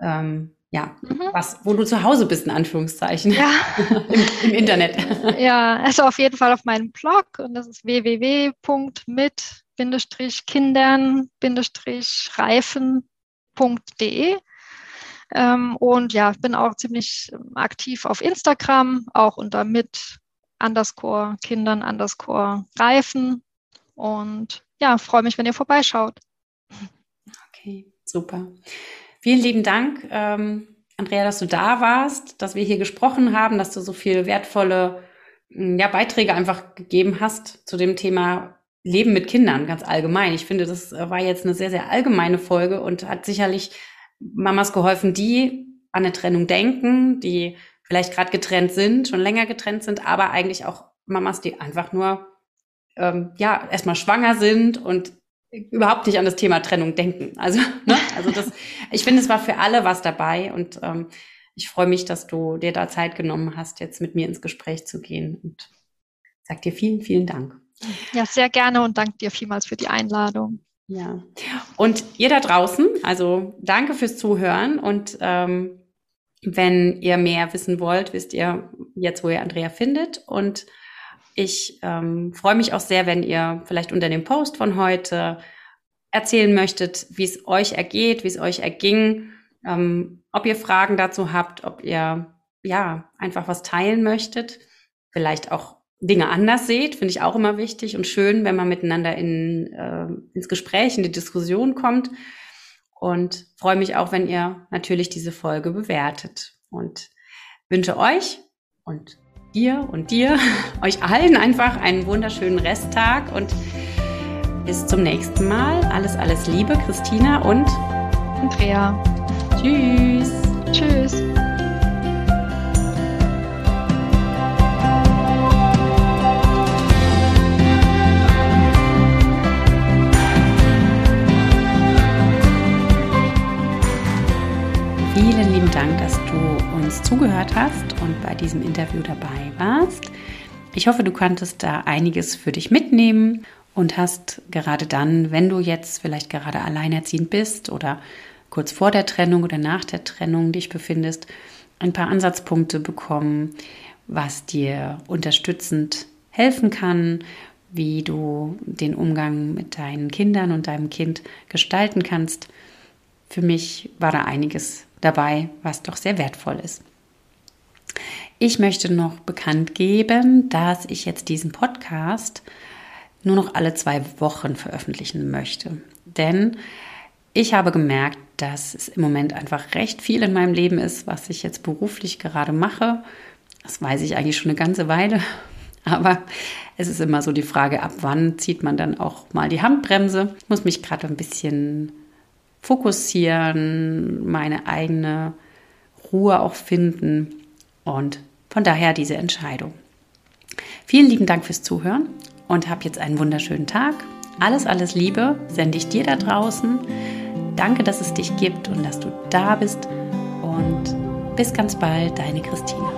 ähm, ja, mhm. was, wo du zu Hause bist, in Anführungszeichen. Ja. (laughs) Im, Im, Internet. Ja, also auf jeden Fall auf meinem Blog und das ist www.mit-kindern-reifen.de. Ähm, und ja, ich bin auch ziemlich aktiv auf Instagram, auch unter mit underscore Kindern underscore Reifen. Und ja, freue mich, wenn ihr vorbeischaut. Okay, super. Vielen lieben Dank, ähm, Andrea, dass du da warst, dass wir hier gesprochen haben, dass du so viele wertvolle hm, ja, Beiträge einfach gegeben hast zu dem Thema Leben mit Kindern ganz allgemein. Ich finde, das äh, war jetzt eine sehr, sehr allgemeine Folge und hat sicherlich Mamas geholfen, die an eine Trennung denken, die vielleicht gerade getrennt sind, schon länger getrennt sind, aber eigentlich auch Mamas, die einfach nur ähm, ja erstmal schwanger sind und überhaupt nicht an das Thema Trennung denken. Also, ne? also das, (laughs) ich finde, es war für alle was dabei und ähm, ich freue mich, dass du dir da Zeit genommen hast, jetzt mit mir ins Gespräch zu gehen und sag dir vielen, vielen Dank. Ja, sehr gerne und danke dir vielmals für die Einladung. Ja. Und ihr da draußen, also danke fürs Zuhören und ähm, wenn ihr mehr wissen wollt, wisst ihr jetzt, wo ihr Andrea findet und ich ähm, freue mich auch sehr, wenn ihr vielleicht unter dem Post von heute erzählen möchtet, wie es euch ergeht, wie es euch erging, ähm, ob ihr Fragen dazu habt, ob ihr ja einfach was teilen möchtet, vielleicht auch Dinge anders seht, finde ich auch immer wichtig und schön, wenn man miteinander in, äh, ins Gespräch, in die Diskussion kommt. Und freue mich auch, wenn ihr natürlich diese Folge bewertet. Und wünsche euch und dir und dir, (laughs) euch allen einfach einen wunderschönen Resttag und bis zum nächsten Mal. Alles, alles Liebe, Christina und Andrea. Tschüss. Tschüss. Zugehört hast und bei diesem Interview dabei warst. Ich hoffe, du konntest da einiges für dich mitnehmen und hast gerade dann, wenn du jetzt vielleicht gerade alleinerziehend bist oder kurz vor der Trennung oder nach der Trennung dich befindest, ein paar Ansatzpunkte bekommen, was dir unterstützend helfen kann, wie du den Umgang mit deinen Kindern und deinem Kind gestalten kannst. Für mich war da einiges dabei, was doch sehr wertvoll ist. Ich möchte noch bekannt geben, dass ich jetzt diesen Podcast nur noch alle zwei Wochen veröffentlichen möchte. Denn ich habe gemerkt, dass es im Moment einfach recht viel in meinem Leben ist, was ich jetzt beruflich gerade mache. Das weiß ich eigentlich schon eine ganze Weile. (laughs) Aber es ist immer so die Frage, ab wann zieht man dann auch mal die Handbremse. Ich muss mich gerade ein bisschen fokussieren, meine eigene Ruhe auch finden und von daher diese Entscheidung. Vielen lieben Dank fürs Zuhören und hab jetzt einen wunderschönen Tag. Alles, alles Liebe sende ich dir da draußen. Danke, dass es dich gibt und dass du da bist und bis ganz bald, deine Christina.